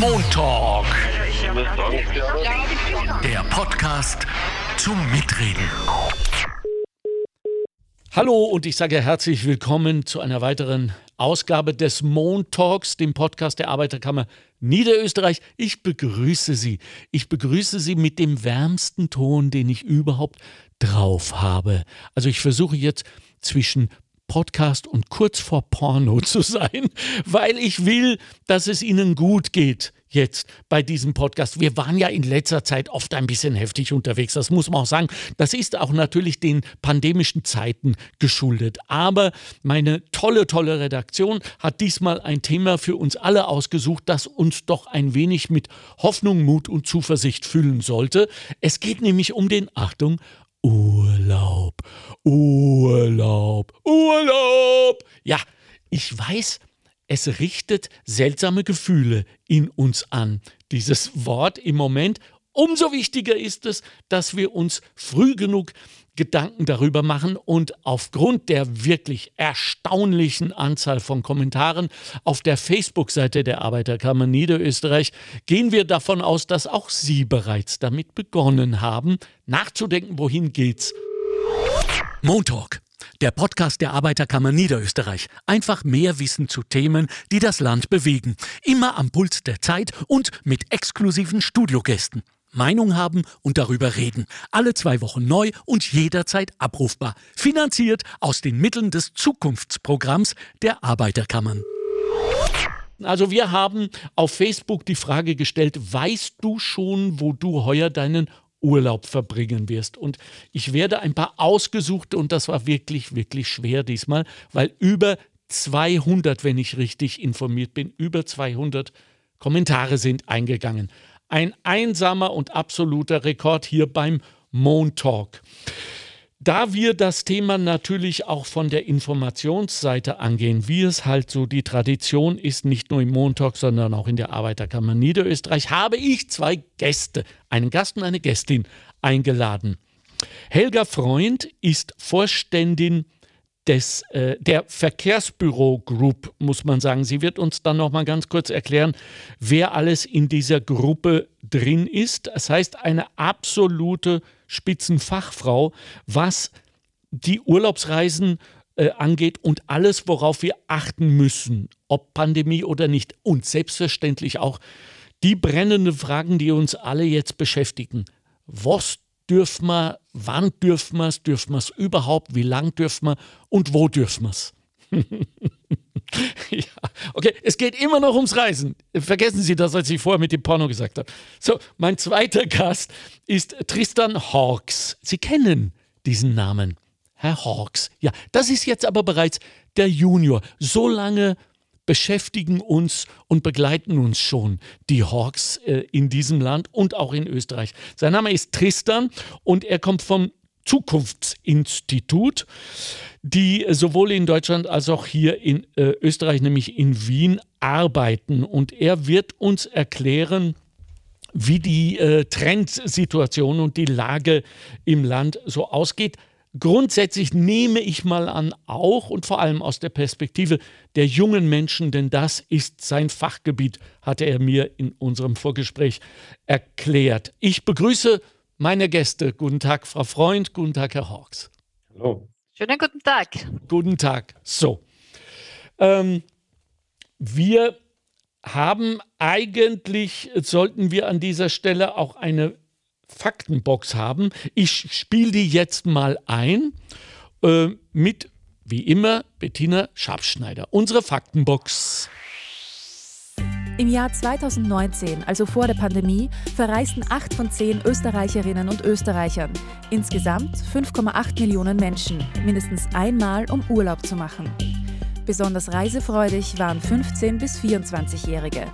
Montalk. Der Podcast zum Mitreden. Hallo und ich sage herzlich willkommen zu einer weiteren Ausgabe des Montalks, dem Podcast der Arbeiterkammer Niederösterreich. Ich begrüße Sie. Ich begrüße Sie mit dem wärmsten Ton, den ich überhaupt drauf habe. Also ich versuche jetzt zwischen Podcast und kurz vor Porno zu sein, weil ich will, dass es Ihnen gut geht jetzt bei diesem Podcast. Wir waren ja in letzter Zeit oft ein bisschen heftig unterwegs, das muss man auch sagen. Das ist auch natürlich den pandemischen Zeiten geschuldet. Aber meine tolle, tolle Redaktion hat diesmal ein Thema für uns alle ausgesucht, das uns doch ein wenig mit Hoffnung, Mut und Zuversicht füllen sollte. Es geht nämlich um den, Achtung, Urlaub, Urlaub, Urlaub. Ja, ich weiß, es richtet seltsame Gefühle in uns an. Dieses Wort im Moment. Umso wichtiger ist es, dass wir uns früh genug Gedanken darüber machen und aufgrund der wirklich erstaunlichen Anzahl von Kommentaren auf der Facebook-Seite der Arbeiterkammer Niederösterreich gehen wir davon aus, dass auch Sie bereits damit begonnen haben, nachzudenken, wohin geht's. Montalk, der Podcast der Arbeiterkammer Niederösterreich. Einfach mehr Wissen zu Themen, die das Land bewegen. Immer am Puls der Zeit und mit exklusiven Studiogästen. Meinung haben und darüber reden. Alle zwei Wochen neu und jederzeit abrufbar. Finanziert aus den Mitteln des Zukunftsprogramms der Arbeiterkammern. Also wir haben auf Facebook die Frage gestellt, weißt du schon, wo du heuer deinen Urlaub verbringen wirst? Und ich werde ein paar ausgesuchte, und das war wirklich, wirklich schwer diesmal, weil über 200, wenn ich richtig informiert bin, über 200 Kommentare sind eingegangen. Ein einsamer und absoluter Rekord hier beim Montalk. Da wir das Thema natürlich auch von der Informationsseite angehen, wie es halt so die Tradition ist, nicht nur im Montalk, sondern auch in der Arbeiterkammer Niederösterreich, habe ich zwei Gäste, einen Gast und eine Gästin eingeladen. Helga Freund ist Vorständin des, äh, der Verkehrsbüro Group, muss man sagen. Sie wird uns dann noch mal ganz kurz erklären, wer alles in dieser Gruppe drin ist. Das heißt, eine absolute Spitzenfachfrau, was die Urlaubsreisen äh, angeht und alles, worauf wir achten müssen, ob Pandemie oder nicht. Und selbstverständlich auch die brennenden Fragen, die uns alle jetzt beschäftigen. Was dürfen wir, wann dürfen wir es, dürfen wir es überhaupt, wie lang dürfen wir und wo dürfen wir es? ja, okay, es geht immer noch ums Reisen. Vergessen Sie das, was ich vorher mit dem Porno gesagt habe. So, mein zweiter Gast ist Tristan Hawks. Sie kennen diesen Namen. Herr Hawks. Ja, das ist jetzt aber bereits der Junior. So lange beschäftigen uns und begleiten uns schon die Hawks äh, in diesem Land und auch in Österreich. Sein Name ist Tristan und er kommt vom Zukunftsinstitut, die sowohl in Deutschland als auch hier in äh, Österreich, nämlich in Wien, arbeiten. Und er wird uns erklären, wie die äh, Trendsituation und die Lage im Land so ausgeht. Grundsätzlich nehme ich mal an, auch und vor allem aus der Perspektive der jungen Menschen, denn das ist sein Fachgebiet, hatte er mir in unserem Vorgespräch erklärt. Ich begrüße meine Gäste. Guten Tag, Frau Freund. Guten Tag, Herr Hawks. Hallo. Schönen guten Tag. Guten Tag. So. Ähm, wir haben eigentlich, sollten wir an dieser Stelle auch eine Faktenbox haben. Ich spiele die jetzt mal ein äh, mit, wie immer, Bettina Schabschneider. Unsere Faktenbox. Im Jahr 2019, also vor der Pandemie, verreisten acht von zehn Österreicherinnen und Österreichern, insgesamt 5,8 Millionen Menschen, mindestens einmal, um Urlaub zu machen. Besonders reisefreudig waren 15- bis 24-Jährige.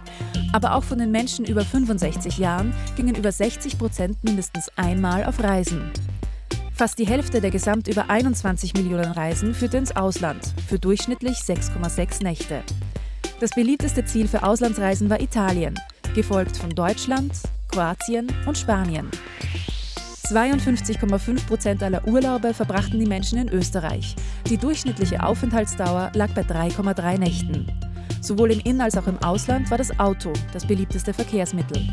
Aber auch von den Menschen über 65 Jahren gingen über 60 Prozent mindestens einmal auf Reisen. Fast die Hälfte der gesamt über 21 Millionen Reisen führte ins Ausland, für durchschnittlich 6,6 Nächte. Das beliebteste Ziel für Auslandsreisen war Italien, gefolgt von Deutschland, Kroatien und Spanien. 52,5 Prozent aller Urlaube verbrachten die Menschen in Österreich. Die durchschnittliche Aufenthaltsdauer lag bei 3,3 Nächten. Sowohl im In- als auch im Ausland war das Auto das beliebteste Verkehrsmittel.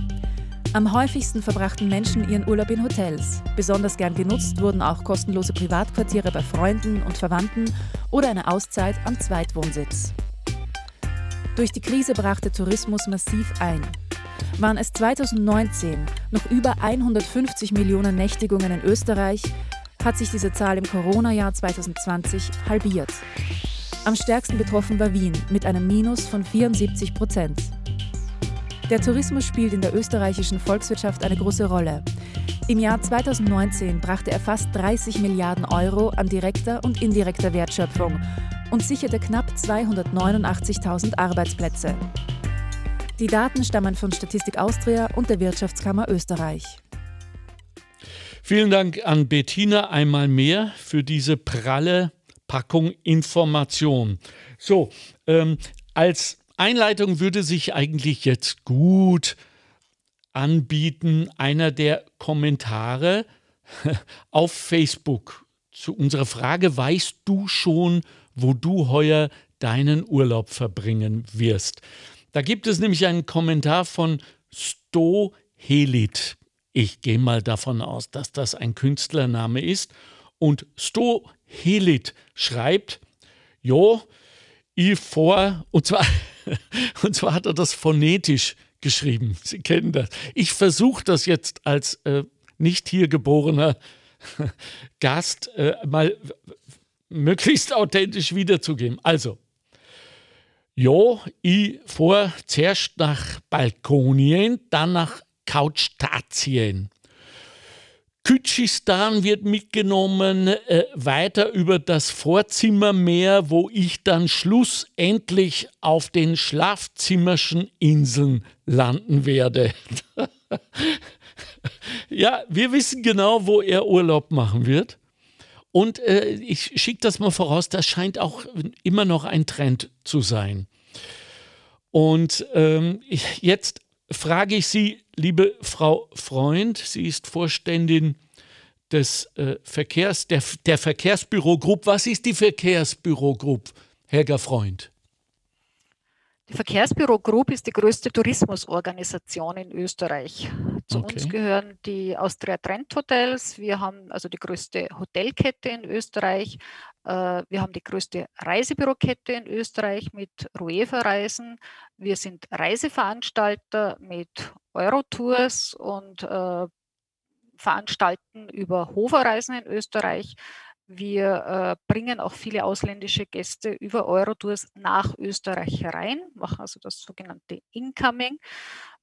Am häufigsten verbrachten Menschen ihren Urlaub in Hotels. Besonders gern genutzt wurden auch kostenlose Privatquartiere bei Freunden und Verwandten oder eine Auszeit am Zweitwohnsitz. Durch die Krise brach der Tourismus massiv ein. Waren es 2019 noch über 150 Millionen Nächtigungen in Österreich, hat sich diese Zahl im Corona-Jahr 2020 halbiert. Am stärksten betroffen war Wien mit einem Minus von 74 Prozent. Der Tourismus spielt in der österreichischen Volkswirtschaft eine große Rolle. Im Jahr 2019 brachte er fast 30 Milliarden Euro an direkter und indirekter Wertschöpfung und sicherte knapp 289.000 Arbeitsplätze. Die Daten stammen von Statistik Austria und der Wirtschaftskammer Österreich. Vielen Dank an Bettina einmal mehr für diese pralle Packung Information. So, ähm, als Einleitung würde sich eigentlich jetzt gut anbieten, einer der Kommentare auf Facebook zu unserer Frage, weißt du schon, wo du heuer deinen Urlaub verbringen wirst? Da gibt es nämlich einen Kommentar von Sto Helit. Ich gehe mal davon aus, dass das ein Künstlername ist. Und Sto Helit schreibt, jo, ich vor, und zwar Und zwar hat er das phonetisch geschrieben. Sie kennen das. Ich versuche das jetzt als äh, nicht hier geborener Gast äh, mal möglichst authentisch wiederzugeben. Also, Jo, ich fuhr zuerst nach Balkonien, dann nach Couchtatien. Kütschistan wird mitgenommen, äh, weiter über das Vorzimmermeer, wo ich dann schlussendlich auf den Schlafzimmerschen Inseln landen werde. ja, wir wissen genau, wo er Urlaub machen wird. Und äh, ich schicke das mal voraus, das scheint auch immer noch ein Trend zu sein. Und ähm, jetzt frage ich Sie, liebe Frau Freund, sie ist Vorständin des äh, Verkehrs, der, der Verkehrsbüro Group. Was ist die Verkehrsbüro Group, Helga Freund? Die Verkehrsbüro Group ist die größte Tourismusorganisation in Österreich. Zu okay. uns gehören die Austria Trend Hotels. Wir haben also die größte Hotelkette in Österreich. Äh, wir haben die größte Reisebürokette in Österreich mit Rueva Reisen. Wir sind Reiseveranstalter mit Eurotours und äh, veranstalten über Hoferreisen in Österreich. Wir äh, bringen auch viele ausländische Gäste über Eurotours nach Österreich herein, machen also das sogenannte Incoming.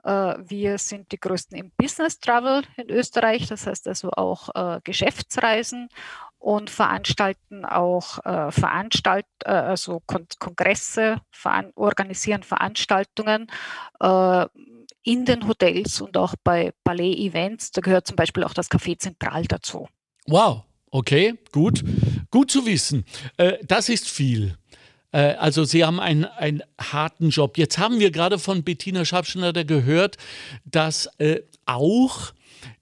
Äh, wir sind die größten im Business Travel in Österreich, das heißt also auch äh, Geschäftsreisen und veranstalten auch äh, Veranstalt, äh, also Kon Kongresse, veran organisieren Veranstaltungen äh, in den Hotels und auch bei Ballet-Events. Da gehört zum Beispiel auch das Café Zentral dazu. Wow, Okay, gut. Gut zu wissen. Äh, das ist viel. Äh, also Sie haben einen, einen harten Job. Jetzt haben wir gerade von Bettina Schabschneider gehört, dass äh, auch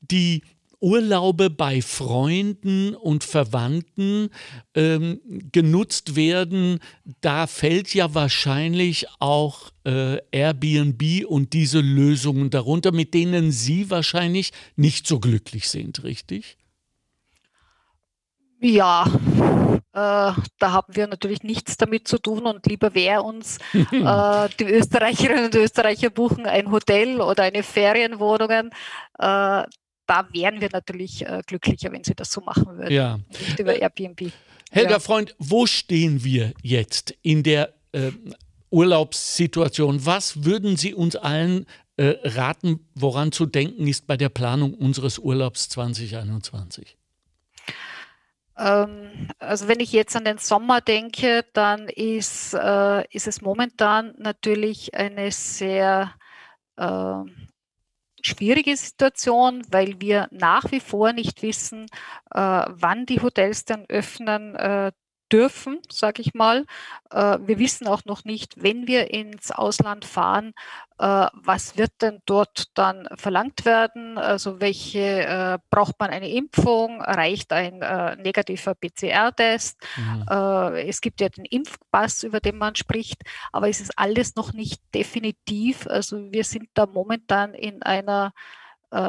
die Urlaube bei Freunden und Verwandten ähm, genutzt werden, da fällt ja wahrscheinlich auch äh, Airbnb und diese Lösungen darunter, mit denen Sie wahrscheinlich nicht so glücklich sind, richtig? Ja, äh, da haben wir natürlich nichts damit zu tun und lieber wäre uns, äh, die Österreicherinnen und Österreicher buchen ein Hotel oder eine Ferienwohnungen. Äh, da wären wir natürlich äh, glücklicher, wenn sie das so machen würden. Ja. Nicht über Airbnb. Helga ja. Freund, wo stehen wir jetzt in der äh, Urlaubssituation? Was würden Sie uns allen äh, raten, woran zu denken ist bei der Planung unseres Urlaubs 2021? Ähm, also wenn ich jetzt an den Sommer denke, dann ist, äh, ist es momentan natürlich eine sehr äh, schwierige Situation, weil wir nach wie vor nicht wissen, äh, wann die Hotels dann öffnen. Dürfen, sage ich mal. Äh, wir wissen auch noch nicht, wenn wir ins Ausland fahren, äh, was wird denn dort dann verlangt werden? Also welche äh, braucht man eine Impfung? Reicht ein negativer PCR-Test? Mhm. es gibt ja den Impfpass, über den man spricht, aber es ist alles noch nicht definitiv. Also wir sind da momentan in einer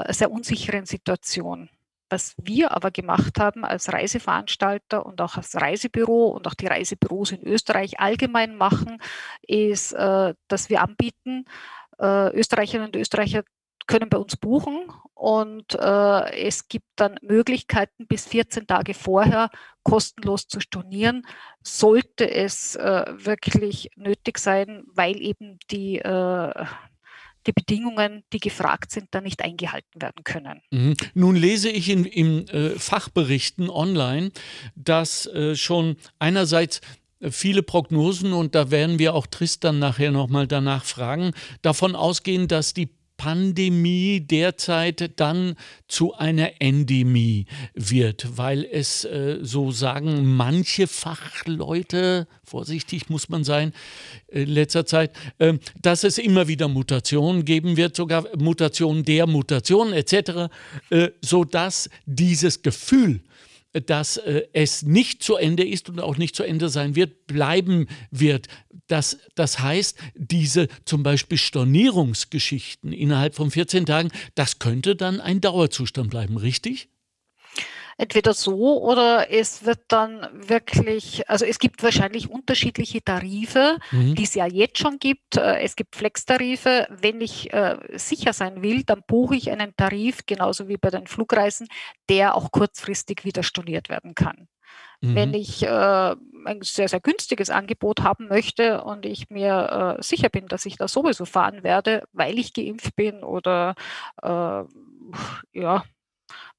sehr unsicheren Situation. Was wir aber gemacht haben als Reiseveranstalter und auch als Reisebüro und auch die Reisebüros in Österreich allgemein machen, ist, äh, dass wir anbieten, äh, Österreicherinnen und Österreicher können bei uns buchen und äh, es gibt dann Möglichkeiten, bis 14 Tage vorher kostenlos zu stornieren, sollte es wirklich nötig sein, weil eben die die Bedingungen, die gefragt sind, dann nicht eingehalten werden können. Mhm. Nun lese ich in, in äh, Fachberichten online, dass äh, schon einerseits viele Prognosen, und da werden wir auch Tristan nachher nochmal danach fragen, davon ausgehen, dass die Pandemie derzeit dann zu einer Endemie wird, weil es, äh, so sagen manche Fachleute, vorsichtig muss man sein, in letzter Zeit, äh, dass es immer wieder Mutationen geben wird, sogar Mutationen der Mutationen etc., äh, sodass dieses Gefühl, dass äh, es nicht zu Ende ist und auch nicht zu Ende sein wird, bleiben wird. Das, das heißt, diese zum Beispiel Stornierungsgeschichten innerhalb von 14 Tagen, das könnte dann ein Dauerzustand bleiben, richtig? Entweder so oder es wird dann wirklich, also es gibt wahrscheinlich unterschiedliche Tarife, mhm. die es ja jetzt schon gibt. Äh, es gibt Flex-Tarife. Wenn ich äh, sicher sein will, dann buche ich einen Tarif, genauso wie bei den Flugreisen, der auch kurzfristig wieder storniert werden kann. Mhm. Wenn ich äh, ein sehr, sehr günstiges Angebot haben möchte und ich mir äh, sicher bin, dass ich da sowieso fahren werde, weil ich geimpft bin oder äh, ja,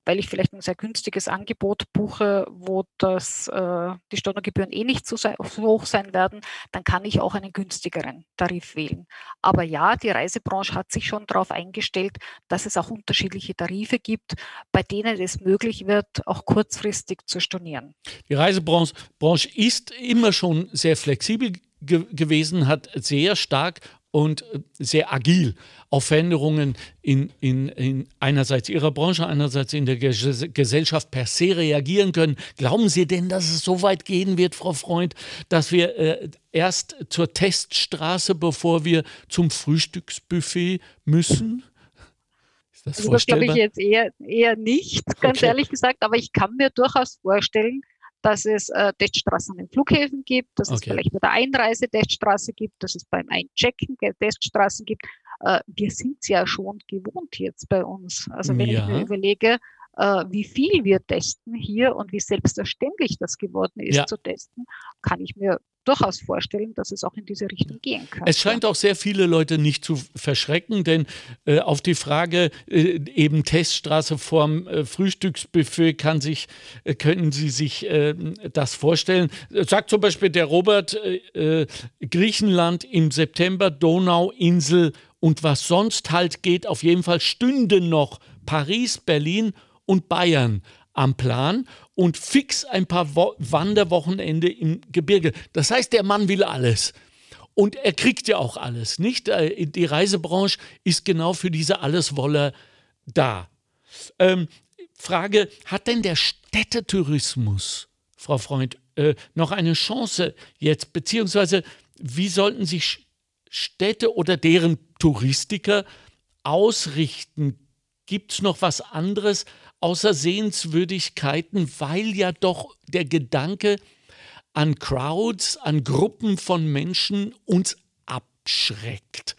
weil ich vielleicht ein sehr günstiges Angebot buche, wo das, äh, die Stornogebühren eh nicht so, sein, so, hoch sein werden, dann kann ich auch einen günstigeren Tarif wählen. Aber ja, die Reisebranche hat sich schon darauf eingestellt, dass es auch unterschiedliche Tarife gibt, bei denen es möglich wird, auch kurzfristig zu stornieren. Die Reisebranche ist immer schon sehr flexibel ge gewesen, hat sehr stark und äh, sehr agil auf Veränderungen in, in, in einerseits ihrer Branche, einerseits in der Gesellschaft per se reagieren können. Glauben Sie denn, dass es so weit gehen wird, Frau Freund, dass wir äh, erst zur Teststraße, bevor wir zum Frühstücksbuffet müssen? Ist das, also das glaube ich jetzt eher, eher nicht, ganz okay. ehrlich gesagt, aber ich kann mir durchaus vorstellen, dass es äh, Teststraßen an den Flughäfen gibt, dass okay. es vielleicht bei der Einreise Teststraße gibt, dass es beim Einchecken Teststraßen gibt. Äh, wir sind es ja schon gewohnt jetzt bei uns. Also wenn ja. ich mir überlege, äh, wie viel wir testen hier und wie selbstverständlich das geworden ist ja. zu testen, kann ich mir durchaus vorstellen, dass es auch in diese Richtung gehen kann. Es scheint auch sehr viele Leute nicht zu verschrecken, denn äh, auf die Frage äh, eben Teststraße vorm äh, Frühstücksbuffet kann sich, äh, können Sie sich äh, das vorstellen. Sagt zum Beispiel der Robert äh, Griechenland im September, Donauinsel und was sonst halt geht, auf jeden Fall stünden noch Paris, Berlin und Bayern am Plan und fix ein paar Wo Wanderwochenende im Gebirge. Das heißt, der Mann will alles. Und er kriegt ja auch alles, nicht? Äh, die Reisebranche ist genau für diese Alleswoller da. Ähm, Frage, hat denn der Städtetourismus, Frau Freund, äh, noch eine Chance jetzt? Beziehungsweise, wie sollten sich Städte oder deren Touristiker ausrichten? Gibt es noch was anderes außer Sehenswürdigkeiten, weil ja doch der Gedanke an Crowds, an Gruppen von Menschen uns abschreckt.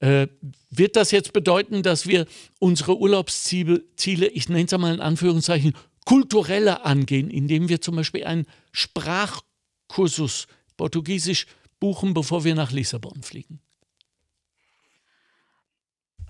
Äh, wird das jetzt bedeuten, dass wir unsere Urlaubsziele, ich nenne es einmal in Anführungszeichen, kultureller angehen, indem wir zum Beispiel einen Sprachkursus Portugiesisch buchen, bevor wir nach Lissabon fliegen?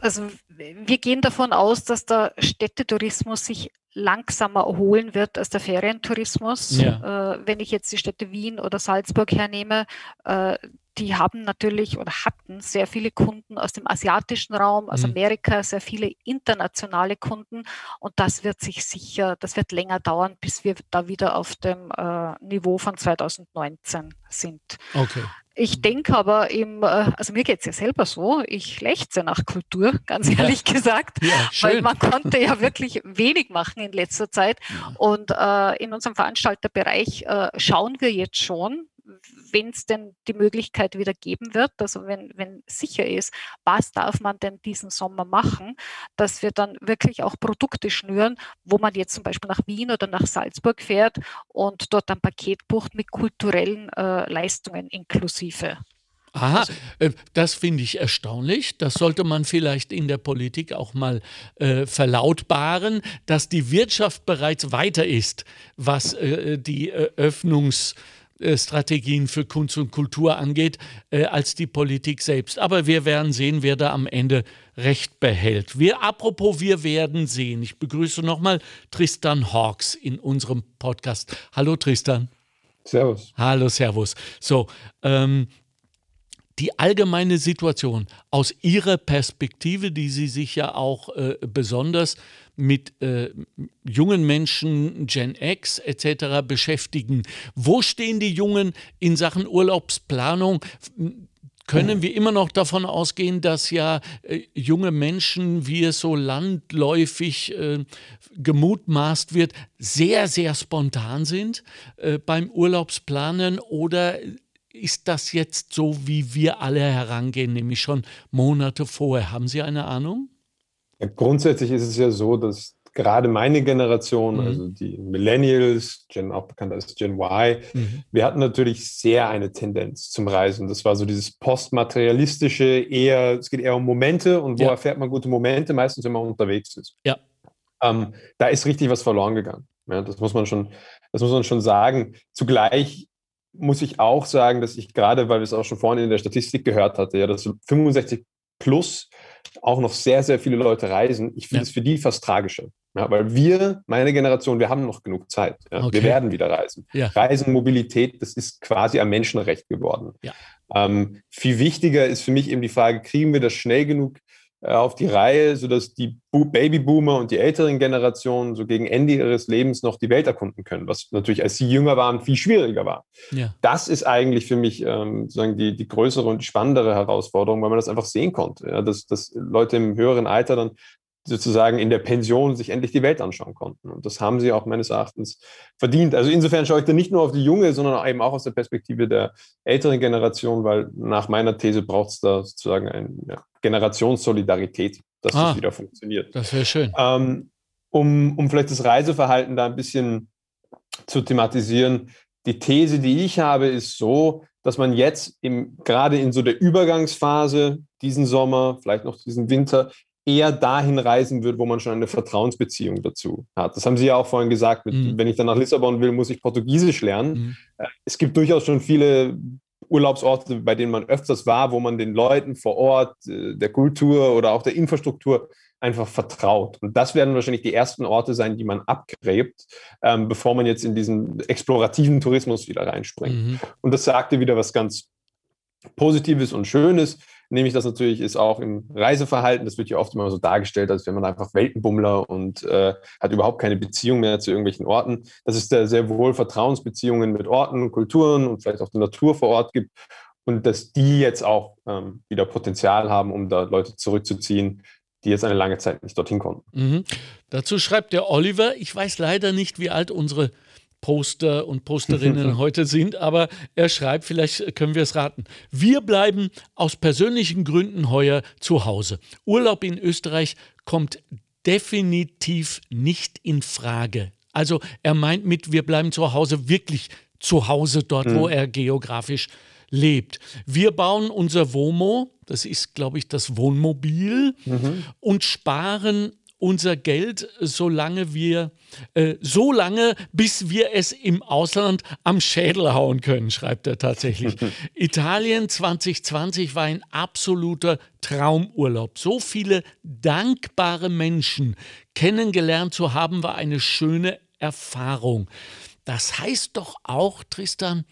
Also wir gehen davon aus, dass der Städtetourismus sich langsamer erholen wird als der Ferientourismus. Ja. Äh, wenn ich jetzt die Städte Wien oder Salzburg hernehme, äh, die haben natürlich oder hatten sehr viele Kunden aus dem asiatischen Raum, aus mhm. Amerika, sehr viele internationale Kunden. Und das wird sich sicher, das wird länger dauern, bis wir da wieder auf dem äh, Niveau von 2019 sind. Okay. Ich denke aber im, äh, also mir geht es ja selber so, ich lechze nach Kultur, ganz ehrlich gesagt, ja, weil man konnte ja wirklich wenig machen in letzter Zeit. Und äh, in unserem Veranstalterbereich äh, schauen wir jetzt schon, wenn es denn die Möglichkeit wieder geben wird, also wenn, wenn sicher ist, was darf man denn diesen Sommer machen, dass wir dann wirklich auch Produkte schnüren, wo man jetzt zum Beispiel nach Wien oder nach Salzburg fährt und dort ein Paket bucht mit kulturellen äh, Leistungen inklusive. Aha, also, äh, das finde ich erstaunlich. Das sollte man vielleicht in der Politik auch mal äh, verlautbaren, dass die Wirtschaft bereits weiter ist, was äh, die äh, Öffnungs- äh, Strategien für Kunst und Kultur angeht, äh, als die Politik selbst. Aber wir werden sehen, wer da am Ende Recht behält. Wir, apropos, wir werden sehen. Ich begrüße nochmal Tristan Hawks in unserem Podcast. Hallo Tristan. Servus. Hallo, Servus. So, ähm, die allgemeine Situation aus Ihrer Perspektive, die Sie sich ja auch äh, besonders mit äh, jungen Menschen, Gen X etc. beschäftigen. Wo stehen die Jungen in Sachen Urlaubsplanung? können wir immer noch davon ausgehen, dass ja äh, junge Menschen, wie es so landläufig äh, gemutmaßt wird, sehr, sehr spontan sind äh, beim Urlaubsplanen oder ist das jetzt so, wie wir alle herangehen, nämlich schon Monate vorher? Haben Sie eine Ahnung? Ja, grundsätzlich ist es ja so, dass gerade meine Generation, mhm. also die Millennials, Gen, auch bekannt als Gen Y, mhm. wir hatten natürlich sehr eine Tendenz zum Reisen. Das war so dieses postmaterialistische, eher, es geht eher um Momente und wo ja. erfährt man gute Momente, meistens wenn man unterwegs ist. Ja. Ähm, da ist richtig was verloren gegangen. Ja, das muss man schon, das muss man schon sagen. Zugleich muss ich auch sagen, dass ich gerade, weil wir es auch schon vorhin in der Statistik gehört hatte, ja, dass 65 plus auch noch sehr, sehr viele Leute reisen. Ich finde es ja. für die fast tragischer. Ja, weil wir, meine Generation, wir haben noch genug Zeit. Ja. Okay. Wir werden wieder reisen. Reisen, Mobilität, das ist quasi ein Menschenrecht geworden. Ähm, viel wichtiger ist für mich eben die Frage, kriegen wir das schnell genug auf die Reihe, sodass die Babyboomer und die älteren Generationen so gegen Ende ihres Lebens noch die Welt erkunden können, was natürlich, als sie jünger waren, viel schwieriger war. Ja. Das ist eigentlich für mich ähm, sozusagen die, die größere und spannendere Herausforderung, weil man das einfach sehen konnte, ja, dass, dass Leute im höheren Alter dann sozusagen in der Pension sich endlich die Welt anschauen konnten. Und das haben sie auch meines Erachtens verdient. Also insofern schaue ich da nicht nur auf die junge, sondern eben auch aus der Perspektive der älteren Generation, weil nach meiner These braucht es da sozusagen eine Generationssolidarität, dass ah, das wieder funktioniert. Das wäre schön. Ähm, um, um vielleicht das Reiseverhalten da ein bisschen zu thematisieren. Die These, die ich habe, ist so, dass man jetzt im, gerade in so der Übergangsphase diesen Sommer, vielleicht noch diesen Winter, eher dahin reisen wird, wo man schon eine Vertrauensbeziehung dazu hat. Das haben Sie ja auch vorhin gesagt. Mit, mhm. Wenn ich dann nach Lissabon will, muss ich Portugiesisch lernen. Mhm. Äh, es gibt durchaus schon viele Urlaubsorte, bei denen man öfters war, wo man den Leuten vor Ort, äh, der Kultur oder auch der Infrastruktur einfach vertraut. Und das werden wahrscheinlich die ersten Orte sein, die man abgräbt, ähm, bevor man jetzt in diesen explorativen Tourismus wieder reinspringt. Mhm. Und das sagte wieder was ganz Positives und Schönes nämlich das natürlich ist auch im Reiseverhalten, das wird ja oft immer so dargestellt, als wenn man einfach Weltenbummler und äh, hat überhaupt keine Beziehung mehr zu irgendwelchen Orten. Dass es da sehr wohl Vertrauensbeziehungen mit Orten, Kulturen und vielleicht auch der Natur vor Ort gibt und dass die jetzt auch ähm, wieder Potenzial haben, um da Leute zurückzuziehen, die jetzt eine lange Zeit nicht dorthin konnten. Mhm. Dazu schreibt der Oliver, ich weiß leider nicht, wie alt unsere Poster und Posterinnen heute sind, aber er schreibt, vielleicht können wir es raten. Wir bleiben aus persönlichen Gründen heuer zu Hause. Urlaub in Österreich kommt definitiv nicht in Frage. Also er meint mit, wir bleiben zu Hause wirklich zu Hause dort, mhm. wo er geografisch lebt. Wir bauen unser Womo, das ist, glaube ich, das Wohnmobil, mhm. und sparen unser Geld, solange wir, äh, so lange, bis wir es im Ausland am Schädel hauen können, schreibt er tatsächlich. Italien 2020 war ein absoluter Traumurlaub. So viele dankbare Menschen kennengelernt zu haben, war eine schöne Erfahrung. Das heißt doch auch, Tristan,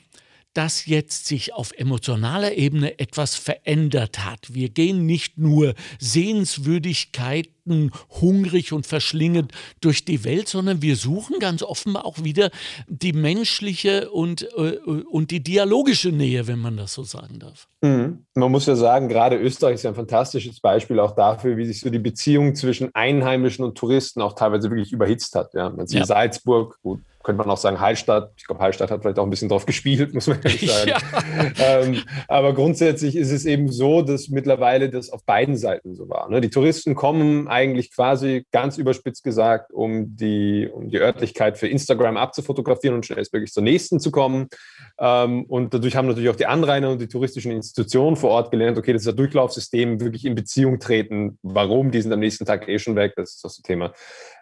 dass jetzt sich auf emotionaler Ebene etwas verändert hat. Wir gehen nicht nur Sehenswürdigkeiten hungrig und verschlingend durch die Welt, sondern wir suchen ganz offenbar auch wieder die menschliche und, äh, und die dialogische Nähe, wenn man das so sagen darf. Mhm. Man muss ja sagen, gerade Österreich ist ja ein fantastisches Beispiel auch dafür, wie sich so die Beziehung zwischen Einheimischen und Touristen auch teilweise wirklich überhitzt hat. Ja, man sieht ja. Salzburg, gut, könnte man auch sagen Hallstatt. Ich glaube, Hallstatt hat vielleicht auch ein bisschen drauf gespielt, muss man ehrlich sagen. Ja. Ähm, aber grundsätzlich ist es eben so, dass mittlerweile das auf beiden Seiten so war. Ne? Die Touristen kommen eigentlich quasi ganz überspitzt gesagt, um die, um die Örtlichkeit für Instagram abzufotografieren und schnellstmöglich zur nächsten zu kommen. Ähm, und dadurch haben natürlich auch die Anrainer und die touristischen Institutionen vor Ort gelernt, okay, das ist ein Durchlaufsystem, wirklich in Beziehung treten. Warum? Die sind am nächsten Tag eh schon weg. Das ist das Thema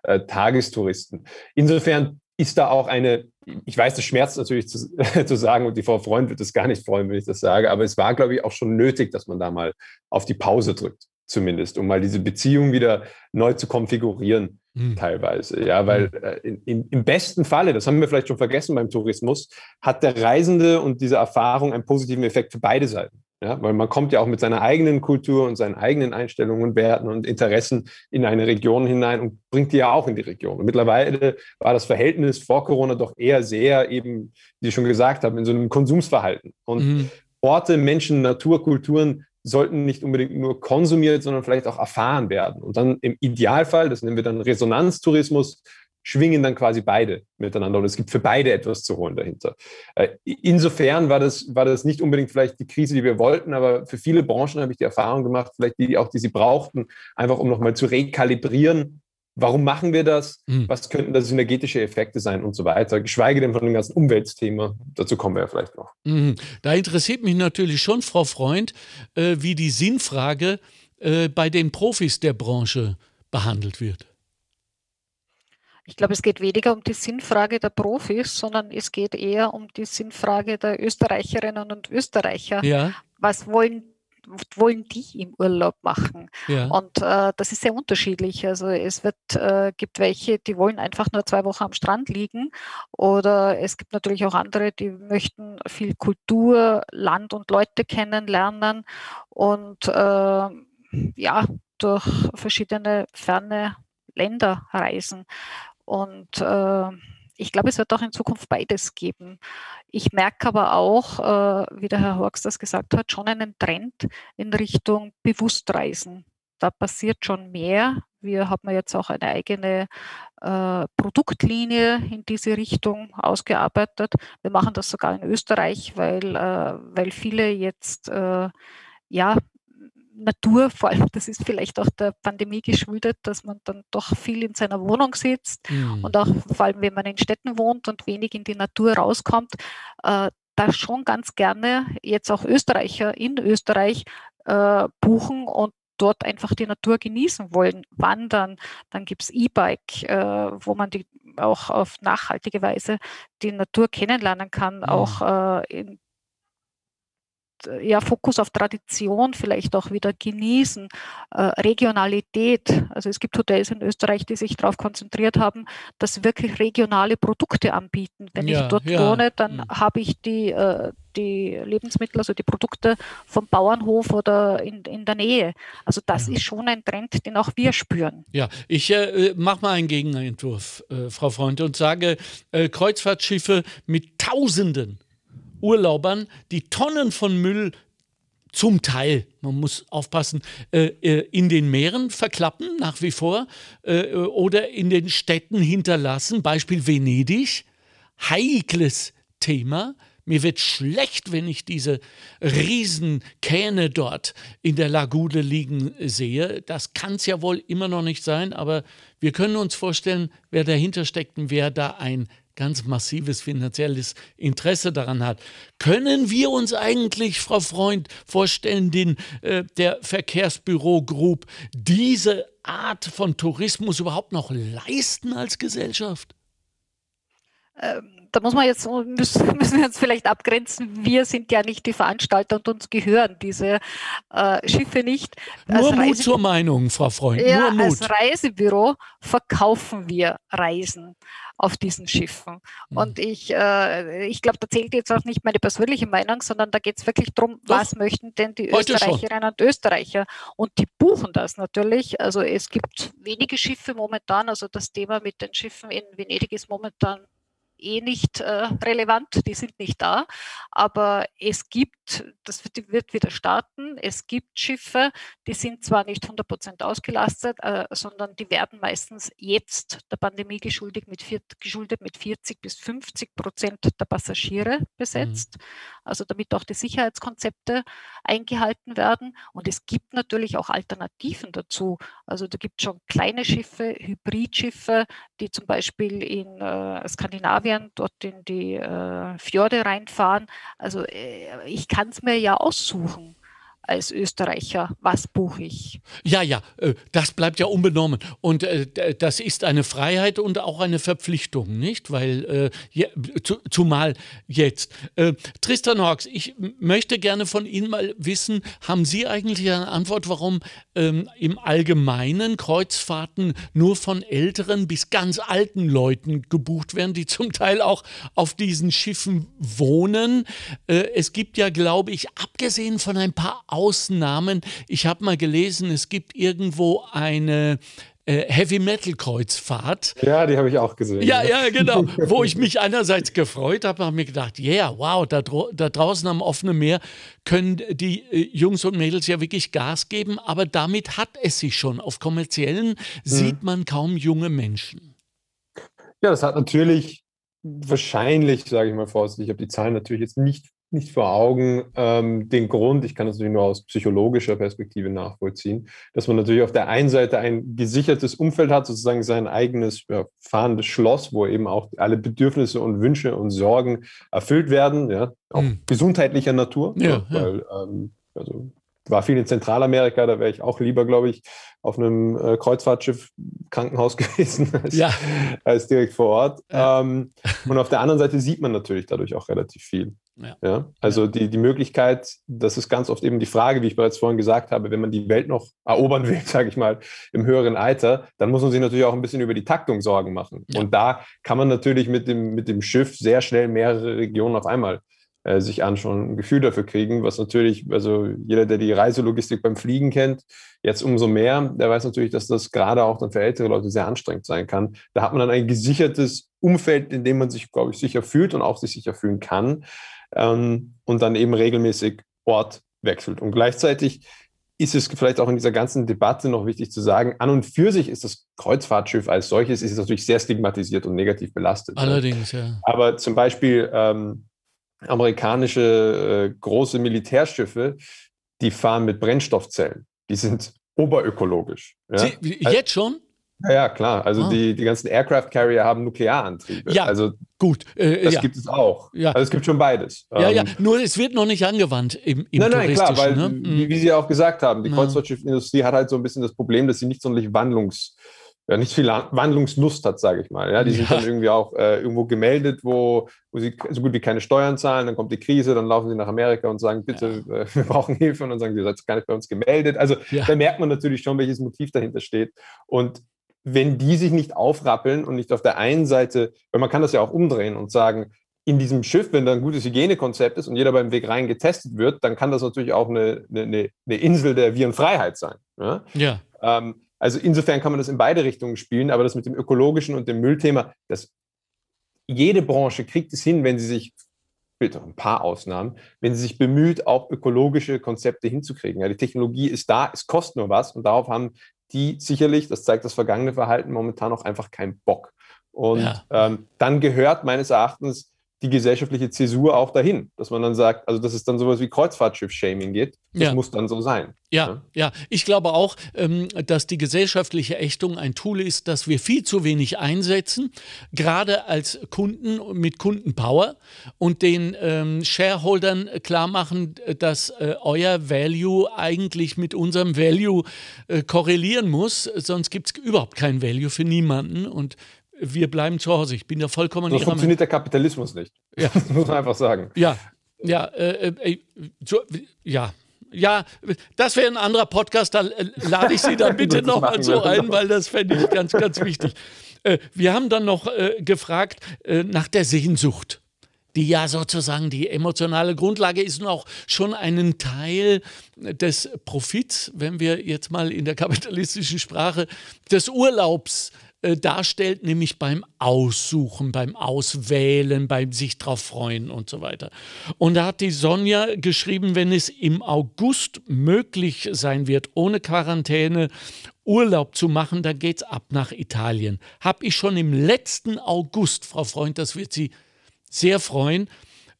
äh, Tagestouristen. Insofern ist da auch eine, ich weiß, das schmerzt natürlich zu, zu, sagen und die Frau Freund wird es gar nicht freuen, wenn ich das sage, aber es war, glaube ich, auch schon nötig, dass man da mal auf die Pause drückt, zumindest, um mal diese Beziehung wieder neu zu konfigurieren, mhm. teilweise. Ja, weil hm. äh, in, in, im besten Falle, das haben wir vielleicht schon vergessen beim Tourismus, hat der Reisende und diese Erfahrung einen positiven Effekt für beide Seiten. Ja, weil man kommt ja auch mit seiner eigenen Kultur und seinen eigenen Einstellungen Werten und Interessen in eine Region hinein und bringt die ja auch in die Region. Und mittlerweile war das Verhältnis vor Corona doch eher sehr eben, wie Sie schon gesagt haben, in so einem Konsumsverhalten. Und mhm. Orte, Menschen, Natur, Kulturen sollten nicht unbedingt nur konsumiert, sondern vielleicht auch erfahren werden. Und dann im Idealfall, das nennen wir dann Resonanztourismus, schwingen dann quasi beide miteinander und es gibt für beide etwas zu holen dahinter. Äh, insofern war das, war das nicht unbedingt vielleicht die Krise, die wir wollten, aber für viele Branchen habe ich die Erfahrung gemacht, vielleicht die auch, die sie brauchten, einfach um nochmal zu rekalibrieren. Warum machen wir das? Mhm. Was könnten da synergetische Effekte sein und so weiter? Geschweige denn von dem ganzen Umweltthema. Dazu kommen wir ja vielleicht noch. Mhm. Da interessiert mich natürlich schon, Frau Freund, äh, wie die Sinnfrage äh, bei den Profis der Branche behandelt wird. Ich glaube, es geht weniger um die Sinnfrage der Profis, sondern es geht eher um die Sinnfrage der Österreicherinnen und Österreicher. Ja. Was wollen wollen die im Urlaub machen? Ja. Und äh, das ist sehr unterschiedlich. Also es wird, äh, gibt welche, die wollen einfach nur zwei Wochen am Strand liegen. Oder es gibt natürlich auch andere, die möchten viel Kultur, Land und Leute kennenlernen und äh, ja, durch verschiedene ferne Länder reisen. Und äh, ich glaube, es wird auch in Zukunft beides geben. Ich merke aber auch, äh, wie der Herr Horks das gesagt hat, schon einen Trend in Richtung Bewusstreisen. Da passiert schon mehr. Wir haben jetzt auch eine eigene äh, Produktlinie in diese Richtung ausgearbeitet. Wir machen das sogar in Österreich, weil, äh, weil viele jetzt äh, ja Natur, vor allem, das ist vielleicht auch der Pandemie geschuldet, dass man dann doch viel in seiner Wohnung sitzt mhm. und auch vor allem, wenn man in Städten wohnt und wenig in die Natur rauskommt, äh, da schon ganz gerne jetzt auch Österreicher in Österreich äh, buchen und dort einfach die Natur genießen wollen, wandern. Dann gibt es E-Bike, äh, wo man die auch auf nachhaltige Weise die Natur kennenlernen kann, mhm. auch äh, in ja, Fokus auf Tradition vielleicht auch wieder genießen, äh, Regionalität. Also es gibt Hotels in Österreich, die sich darauf konzentriert haben, dass wirklich regionale Produkte anbieten. Wenn ja, ich dort ja. wohne, dann mhm. habe ich die, äh, die Lebensmittel, also die Produkte vom Bauernhof oder in, in der Nähe. Also das mhm. ist schon ein Trend, den auch wir spüren. Ja, ich äh, mache mal einen Gegenentwurf, äh, Frau Freund, und sage, äh, Kreuzfahrtschiffe mit Tausenden Urlaubern, die Tonnen von Müll zum Teil, man muss aufpassen, äh, äh, in den Meeren verklappen nach wie vor äh, oder in den Städten hinterlassen, Beispiel Venedig, heikles Thema. Mir wird schlecht, wenn ich diese Riesenkähne dort in der Lagune liegen sehe. Das kann es ja wohl immer noch nicht sein, aber wir können uns vorstellen, wer dahinter steckt und wer da ein ganz massives finanzielles Interesse daran hat. Können wir uns eigentlich, Frau Freund, vorstellen, den, äh, der Verkehrsbüro Group diese Art von Tourismus überhaupt noch leisten als Gesellschaft? Ähm, da muss man jetzt müssen, müssen wir uns vielleicht abgrenzen. Wir sind ja nicht die Veranstalter und uns gehören diese äh, Schiffe nicht. Nur Mut zur Meinung, Frau Freund. Ja, Nur Mut. als Reisebüro verkaufen wir Reisen auf diesen Schiffen. Mhm. Und ich, äh, ich glaube, da zählt jetzt auch nicht meine persönliche Meinung, sondern da geht es wirklich darum, was möchten denn die Österreicherinnen schon. und Österreicher? Und die buchen das natürlich. Also es gibt wenige Schiffe momentan, also das Thema mit den Schiffen in Venedig ist momentan eh nicht äh, relevant, die sind nicht da. Aber es gibt, das wird, wird, wieder starten, es gibt Schiffe, die sind zwar nicht 100 Prozent ausgelastet, äh, sondern die werden meistens jetzt der Pandemie geschuldet mit, vier, geschuldet mit 40 bis 50 Prozent der Passagiere besetzt. Mhm. Also damit auch die Sicherheitskonzepte eingehalten werden. Und es gibt natürlich auch Alternativen dazu. Also da gibt es schon kleine Schiffe, Hybridschiffe, die zum Beispiel in äh, Skandinavien dort in die äh, Fjorde reinfahren. Also äh, ich kann es mir ja aussuchen als Österreicher, was buche ich? Ja, ja, äh, das bleibt ja unbenommen. Und äh, das ist eine Freiheit und auch eine Verpflichtung, nicht? Weil, äh, zumal jetzt. Tristan Hawks, ich möchte gerne von Ihnen mal wissen, haben Sie eigentlich eine Antwort, warum ähm, im Allgemeinen Kreuzfahrten nur von älteren bis ganz alten Leuten gebucht werden, die zum Teil auch auf diesen Schiffen wohnen? es gibt ja, glaube ich, abgesehen von ein paar Ausnahmen. Ich habe mal gelesen, es gibt irgendwo eine äh, Heavy Metal Kreuzfahrt. Ja, die habe ich auch gesehen. Ja, ja, genau. Wo ich mich einerseits gefreut habe, habe mir gedacht, ja, yeah, wow, da, da, draußen am offenen Meer können die äh, Jungs und Mädels ja wirklich Gas geben, aber damit hat es sich schon. Auf kommerziellen mhm. sieht man kaum junge Menschen. Ja, das hat natürlich wahrscheinlich, sage ich mal vorsichtig, ich habe die Zahlen natürlich jetzt nicht nicht vor Augen ähm, den Grund, ich kann das natürlich nur aus psychologischer Perspektive nachvollziehen, dass man natürlich auf der einen Seite ein gesichertes Umfeld hat, sozusagen sein eigenes ja, fahrendes Schloss, wo eben auch alle Bedürfnisse und Wünsche und Sorgen erfüllt werden, ja, auch hm. gesundheitlicher Natur, ja, weil ähm, also war viel in Zentralamerika, da wäre ich auch lieber, glaube ich, auf einem äh, Kreuzfahrtschiff Krankenhaus gewesen als, ja. als direkt vor Ort. Ja. Ähm, und auf der anderen Seite sieht man natürlich dadurch auch relativ viel. Ja. ja? Also Die, die Möglichkeit, das ist ganz oft eben die Frage, wie ich bereits vorhin gesagt habe, wenn man die Welt noch erobern will, sage ich mal, im höheren Alter, dann muss man sich natürlich auch ein bisschen über die Taktung Sorgen machen. Und da kann man natürlich mit dem, mit dem Schiff sehr schnell mehrere Regionen auf einmal äh, sich anschauen, ein Gefühl dafür kriegen, was natürlich, also jeder, der die Reiselogistik beim Fliegen kennt, jetzt umso mehr, der weiß natürlich, dass das gerade auch dann für ältere Leute sehr anstrengend sein kann. Da hat man dann ein gesichertes Umfeld, in dem man sich, glaube ich, sicher fühlt und auch sich sicher fühlen kann ähm, und dann eben regelmäßig Ort wechselt. Und gleichzeitig ist es vielleicht auch in dieser ganzen Debatte noch wichtig zu sagen, an und für sich ist das Kreuzfahrtschiff als solches ist natürlich sehr stigmatisiert und negativ belastet. Allerdings, ja. Aber zum Beispiel ähm, amerikanische äh, große Militärschiffe, die fahren mit Brennstoffzellen. Die sind oberökologisch. Ja? Sie, jetzt schon? Ja, ja, klar. Also ah. die, die ganzen Aircraft Carrier haben Nuklearantriebe. Ja, also gut. Äh, das ja. gibt es auch. Ja. Also es gibt schon beides. Ja, ähm, ja. Nur es wird noch nicht angewandt im, im Nein, nein, klar, weil, ne? wie, wie, Sie ja auch gesagt haben, die Kreuzfahrtschiffindustrie hat halt so ein bisschen das Problem, dass sie nicht sonderlich wandlungs ja, nicht viel Wandlungslust hat, sage ich mal. Ja, die sind ja. dann irgendwie auch äh, irgendwo gemeldet, wo, wo sie so gut wie keine Steuern zahlen, dann kommt die Krise, dann laufen sie nach Amerika und sagen, bitte, ja. äh, wir brauchen Hilfe und dann sagen sie, ihr seid gar nicht bei uns gemeldet. Also ja. da merkt man natürlich schon, welches Motiv dahinter steht. Und wenn die sich nicht aufrappeln und nicht auf der einen Seite, weil man kann das ja auch umdrehen und sagen, in diesem Schiff, wenn da ein gutes Hygienekonzept ist und jeder beim Weg rein getestet wird, dann kann das natürlich auch eine, eine, eine Insel der Virenfreiheit sein. Ja. ja. Ähm, also insofern kann man das in beide Richtungen spielen, aber das mit dem ökologischen und dem Müllthema, das jede Branche kriegt es hin, wenn sie sich, bitte ein paar Ausnahmen, wenn sie sich bemüht, auch ökologische Konzepte hinzukriegen. Ja, die Technologie ist da, es kostet nur was und darauf haben die sicherlich, das zeigt das vergangene Verhalten, momentan auch einfach keinen Bock. Und ja. ähm, dann gehört meines Erachtens die gesellschaftliche Zäsur auch dahin, dass man dann sagt, also dass es dann sowas wie Kreuzfahrtschiff-Shaming geht. Das ja. muss dann so sein. Ja, ja, ja. Ich glaube auch, ähm, dass die gesellschaftliche Ächtung ein Tool ist, das wir viel zu wenig einsetzen, gerade als Kunden mit Kundenpower und den ähm, Shareholdern klar machen, dass äh, euer Value eigentlich mit unserem Value äh, korrelieren muss, sonst gibt es überhaupt kein Value für niemanden und wir bleiben zu Hause. Ich bin ja vollkommen. So funktioniert der Kapitalismus nicht. Ja. Das muss man einfach sagen. Ja, ja, äh, äh, so, ja. Ja, das wäre ein anderer Podcast, da lade ich Sie dann bitte nochmal so ein, weil das fände ich ganz, ganz wichtig. Äh, wir haben dann noch äh, gefragt äh, nach der Sehnsucht die ja sozusagen die emotionale Grundlage ist und auch schon einen Teil des Profits, wenn wir jetzt mal in der kapitalistischen Sprache des Urlaubs äh, darstellt, nämlich beim Aussuchen, beim Auswählen, beim sich drauf freuen und so weiter. Und da hat die Sonja geschrieben, wenn es im August möglich sein wird, ohne Quarantäne Urlaub zu machen, dann geht's ab nach Italien. Habe ich schon im letzten August, Frau Freund, das wird Sie sehr freuen.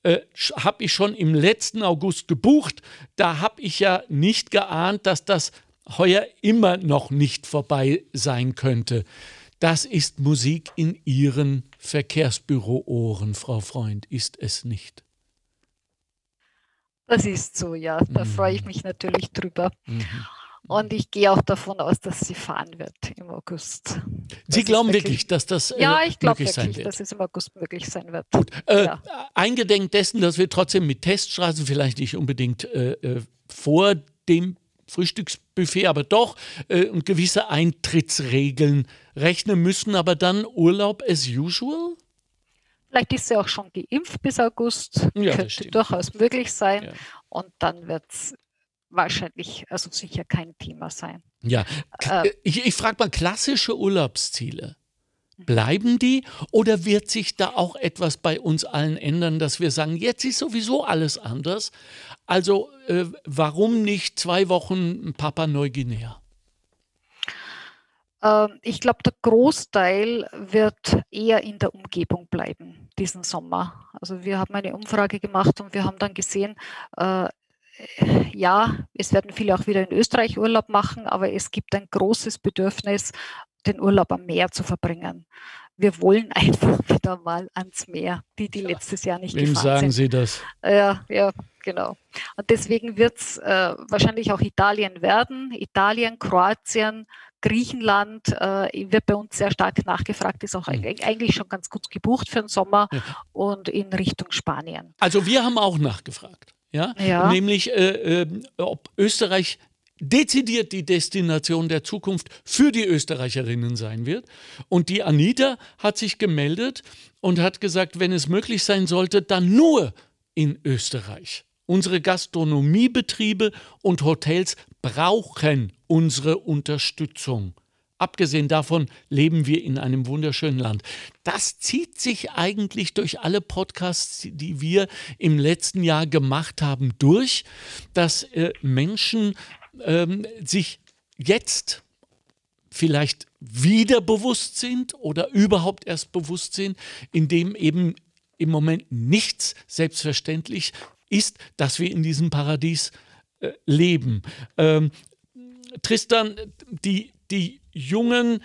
Äh, habe ich schon im letzten August gebucht. Da habe ich ja nicht geahnt, dass das heuer immer noch nicht vorbei sein könnte. Das ist Musik in Ihren Verkehrsbüro-Ohren, Frau Freund, ist es nicht? Das ist so, ja. Da mhm. freue ich mich natürlich drüber. Mhm. Und ich gehe auch davon aus, dass sie fahren wird im August. Sie glauben wirklich, wirklich, dass das äh, Ja, ich glaube wirklich, dass es im August möglich sein wird. Gut. Äh, ja. Eingedenk dessen, dass wir trotzdem mit Teststraßen vielleicht nicht unbedingt äh, äh vor dem Frühstücksbuffet, aber doch äh, und gewisse Eintrittsregeln rechnen müssen, aber dann Urlaub as usual? Vielleicht ist sie auch schon geimpft bis August. Ja, Könnte durchaus möglich sein. Ja. Und dann wird es wahrscheinlich, also sicher kein Thema sein. Ja, äh, äh ich, ich frage mal, klassische Urlaubsziele. Bleiben die oder wird sich da auch etwas bei uns allen ändern, dass wir sagen, jetzt ist sowieso alles anders? Also äh, warum nicht zwei Wochen Papa Neuguinea? Ähm, ich glaube, der Großteil wird eher in der Umgebung bleiben diesen Sommer. Also wir haben eine Umfrage gemacht und wir haben dann gesehen, äh, ja, es werden viele auch wieder in Österreich Urlaub machen, aber es gibt ein großes Bedürfnis, den Urlaub am Meer zu verbringen. Wir wollen einfach wieder mal ans Meer, die, die letztes Jahr nicht Wem gefahren sagen sind. Sie das? Ja, ja, genau. Und deswegen wird es äh, wahrscheinlich auch Italien werden. Italien, Kroatien, Griechenland äh, wird bei uns sehr stark nachgefragt, ist auch mhm. eigentlich schon ganz gut gebucht für den Sommer ja. und in Richtung Spanien. Also wir haben auch nachgefragt. Ja? ja. Nämlich, äh, äh, ob Österreich dezidiert die Destination der Zukunft für die Österreicherinnen sein wird. Und die Anita hat sich gemeldet und hat gesagt, wenn es möglich sein sollte, dann nur in Österreich. Unsere Gastronomiebetriebe und Hotels brauchen unsere Unterstützung. Abgesehen davon leben wir in einem wunderschönen Land. Das zieht sich eigentlich durch alle Podcasts, die wir im letzten Jahr gemacht haben, durch, dass äh, Menschen ähm, sich jetzt vielleicht wieder bewusst sind oder überhaupt erst bewusst sind, indem eben im Moment nichts selbstverständlich ist, dass wir in diesem Paradies äh, leben. Ähm, Tristan, die, die Jungen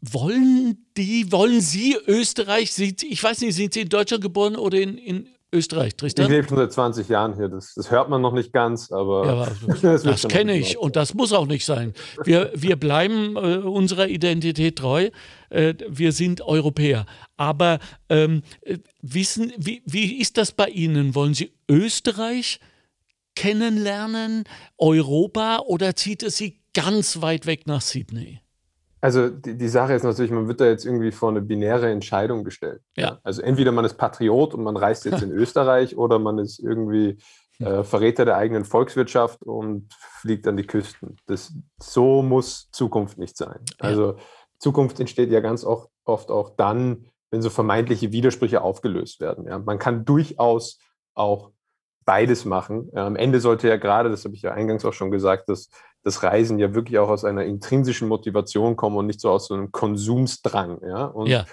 wollen die, wollen Sie Österreich, ich weiß nicht, sind Sie in Deutschland geboren oder in, in Österreich, Tristan? Ich lebe schon seit 20 Jahren hier. Das, das hört man noch nicht ganz, aber. Ja, das, das kenne ich und das muss auch nicht sein. Wir, wir bleiben äh, unserer Identität treu. Äh, wir sind Europäer. Aber ähm, äh, wissen, wie, wie ist das bei Ihnen? Wollen Sie Österreich kennenlernen, Europa oder zieht es Sie ganz weit weg nach Sydney? Also die, die, Sache ist natürlich, man wird da jetzt irgendwie vor eine binäre Entscheidung gestellt. Ja. Also entweder man ist Patriot und man reist jetzt in Österreich oder man ist irgendwie hm. äh, Verräter der eigenen Volkswirtschaft und fliegt an die Küsten. Das, so muss Zukunft nicht sein. Also Zukunft entsteht ja ganz oft, oft auch dann, wenn so vermeintliche Widersprüche aufgelöst werden. Ja. Man kann durchaus auch beides machen. Am Ende sollte ja gerade, das habe ich ja eingangs auch schon gesagt, dass das Reisen ja wirklich auch aus einer intrinsischen Motivation kommen und nicht so aus so einem Konsumsdrang. Ja? Und ja.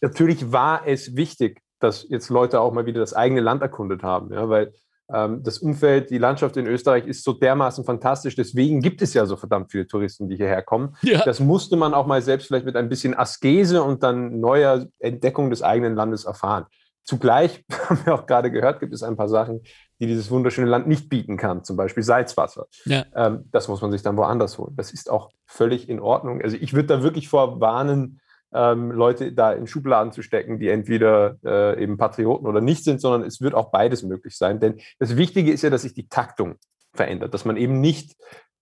natürlich war es wichtig, dass jetzt Leute auch mal wieder das eigene Land erkundet haben, ja? weil ähm, das Umfeld, die Landschaft in Österreich ist so dermaßen fantastisch. Deswegen gibt es ja so verdammt viele Touristen, die hierher kommen. Ja. Das musste man auch mal selbst vielleicht mit ein bisschen Askese und dann neuer Entdeckung des eigenen Landes erfahren. Zugleich, haben wir auch gerade gehört, gibt es ein paar Sachen, die dieses wunderschöne Land nicht bieten kann, zum Beispiel Salzwasser. Ja. Ähm, das muss man sich dann woanders holen. Das ist auch völlig in Ordnung. Also ich würde da wirklich vorwarnen, ähm, Leute da in Schubladen zu stecken, die entweder äh, eben Patrioten oder nicht sind, sondern es wird auch beides möglich sein. Denn das Wichtige ist ja, dass sich die Taktung verändert, dass man eben nicht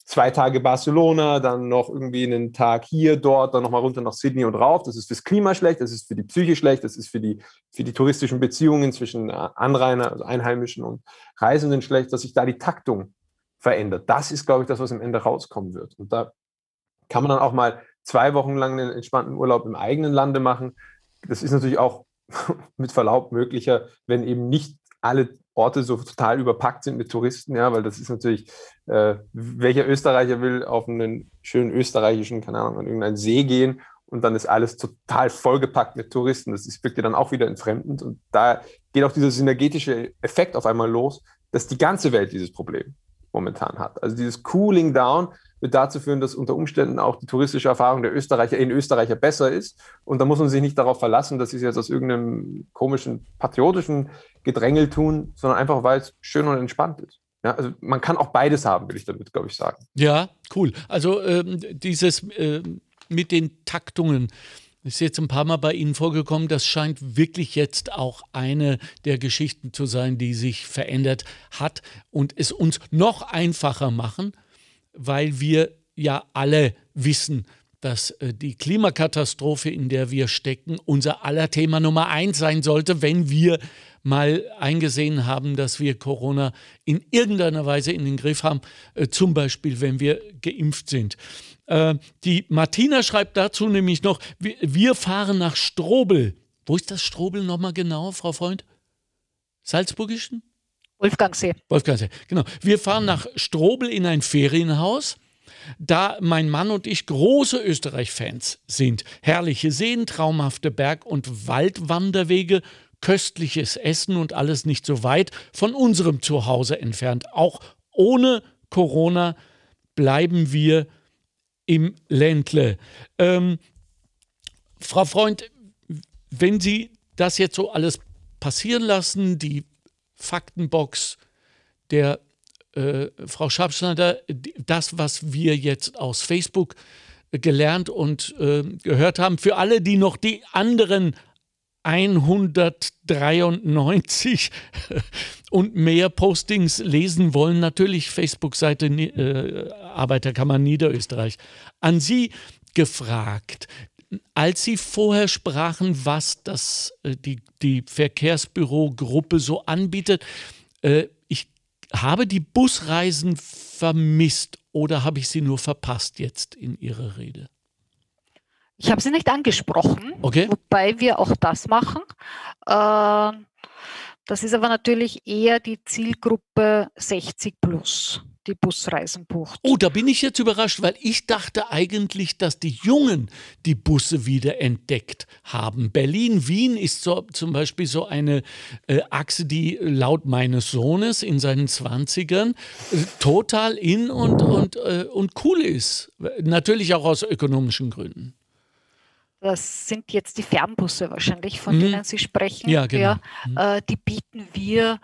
zwei Tage Barcelona, dann noch irgendwie einen Tag hier, dort, dann nochmal runter nach Sydney und rauf. Das ist fürs Klima schlecht, das ist für die Psyche schlecht, das ist für die, für die touristischen Beziehungen zwischen äh, Anrainer, also Einheimischen und Reisenden schlecht, dass sich da die Taktung verändert. Das ist, glaube ich, das, was am Ende rauskommen wird. Und da kann man dann auch mal zwei Wochen lang einen entspannten Urlaub im eigenen Lande machen. Das ist natürlich auch mit Verlaub möglicher, wenn eben nicht alle Orte so total überpackt sind mit Touristen, ja, weil das ist natürlich, äh, welcher Österreicher will auf einen schönen österreichischen, keine Ahnung, an irgendeinen See gehen und dann ist alles total vollgepackt mit Touristen. Das ist, wirkt ja dann auch wieder entfremdend und da geht auch dieser synergetische Effekt auf einmal los, dass die ganze Welt dieses Problem momentan hat. Also dieses Cooling Down wird dazu führen, dass unter Umständen auch die touristische Erfahrung der Österreicher in Österreicher besser ist. Und da muss man sich nicht darauf verlassen, dass sie es jetzt aus irgendeinem komischen patriotischen Gedrängel tun, sondern einfach, weil es schön und entspannt ist. Ja, also man kann auch beides haben, will ich damit, glaube ich, sagen. Ja, cool. Also ähm, dieses äh, mit den Taktungen ist jetzt ein paar Mal bei Ihnen vorgekommen. Das scheint wirklich jetzt auch eine der Geschichten zu sein, die sich verändert hat und es uns noch einfacher machen, weil wir ja alle wissen, dass äh, die Klimakatastrophe, in der wir stecken, unser aller Thema Nummer eins sein sollte, wenn wir mal eingesehen haben, dass wir Corona in irgendeiner Weise in den Griff haben, äh, zum Beispiel wenn wir geimpft sind. Äh, die Martina schreibt dazu nämlich noch, wir fahren nach Strobel. Wo ist das Strobel nochmal genau, Frau Freund? Salzburgischen? Wolfgangsee. Wolfgangsee, genau. Wir fahren nach Strobel in ein Ferienhaus, da mein Mann und ich große Österreich-Fans sind. Herrliche Seen, traumhafte Berg- und Waldwanderwege, köstliches Essen und alles nicht so weit von unserem Zuhause entfernt. Auch ohne Corona bleiben wir im Ländle. Ähm, Frau Freund, wenn Sie das jetzt so alles passieren lassen, die Faktenbox der äh, Frau Schabschneider, das, was wir jetzt aus Facebook gelernt und äh, gehört haben, für alle, die noch die anderen 193 und mehr Postings lesen wollen, natürlich Facebook-Seite äh, Arbeiterkammer Niederösterreich. An Sie gefragt, als Sie vorher sprachen, was das, äh, die, die Verkehrsbürogruppe so anbietet, äh, ich habe die Busreisen vermisst oder habe ich sie nur verpasst jetzt in Ihrer Rede? Ich habe sie nicht angesprochen, okay. wobei wir auch das machen. Äh, das ist aber natürlich eher die Zielgruppe 60 plus die Busreisen bucht. Oh, da bin ich jetzt überrascht, weil ich dachte eigentlich, dass die Jungen die Busse wieder entdeckt haben. Berlin-Wien ist so, zum Beispiel so eine äh, Achse, die laut meines Sohnes in seinen 20ern äh, total in und, und, äh, und cool ist. Natürlich auch aus ökonomischen Gründen. Das sind jetzt die Fernbusse wahrscheinlich, von mhm. denen Sie sprechen. Ja, genau. Ja, mhm. äh, die bieten wir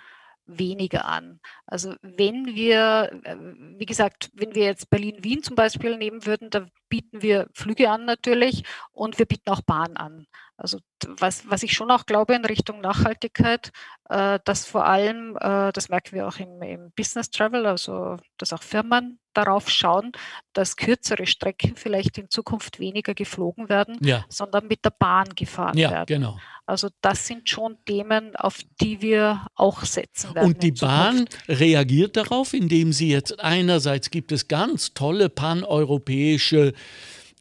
weniger an. Also wenn wir, äh, wie gesagt, wenn wir jetzt Berlin-Wien zum Beispiel nehmen würden, da bieten wir Flüge an natürlich und wir bieten auch Bahn an. Also was, was ich schon auch glaube in Richtung Nachhaltigkeit, äh, dass vor allem, äh, das merken wir auch im, im Business Travel, also dass auch Firmen darauf schauen, dass kürzere Strecken vielleicht in Zukunft weniger geflogen werden, ja. sondern mit der Bahn gefahren ja, werden. Genau. Also das sind schon Themen, auf die wir auch setzen werden. Und die Bahn reagiert darauf, indem sie jetzt einerseits gibt es ganz tolle paneuropäische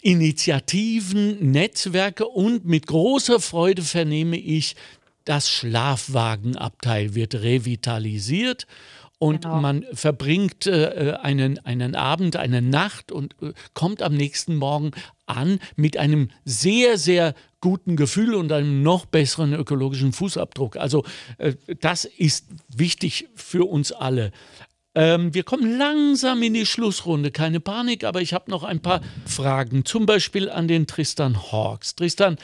Initiativen, Netzwerke und mit großer Freude vernehme ich, das Schlafwagenabteil wird revitalisiert und genau. man verbringt äh, einen, einen Abend, eine Nacht und äh, kommt am nächsten Morgen an mit einem sehr, sehr guten Gefühl und einem noch besseren ökologischen Fußabdruck. Also äh, das ist wichtig für uns alle. Ähm, wir kommen langsam in die Schlussrunde, keine Panik, aber ich habe noch ein paar Fragen, zum Beispiel an den Tristan Hawks. Tristan,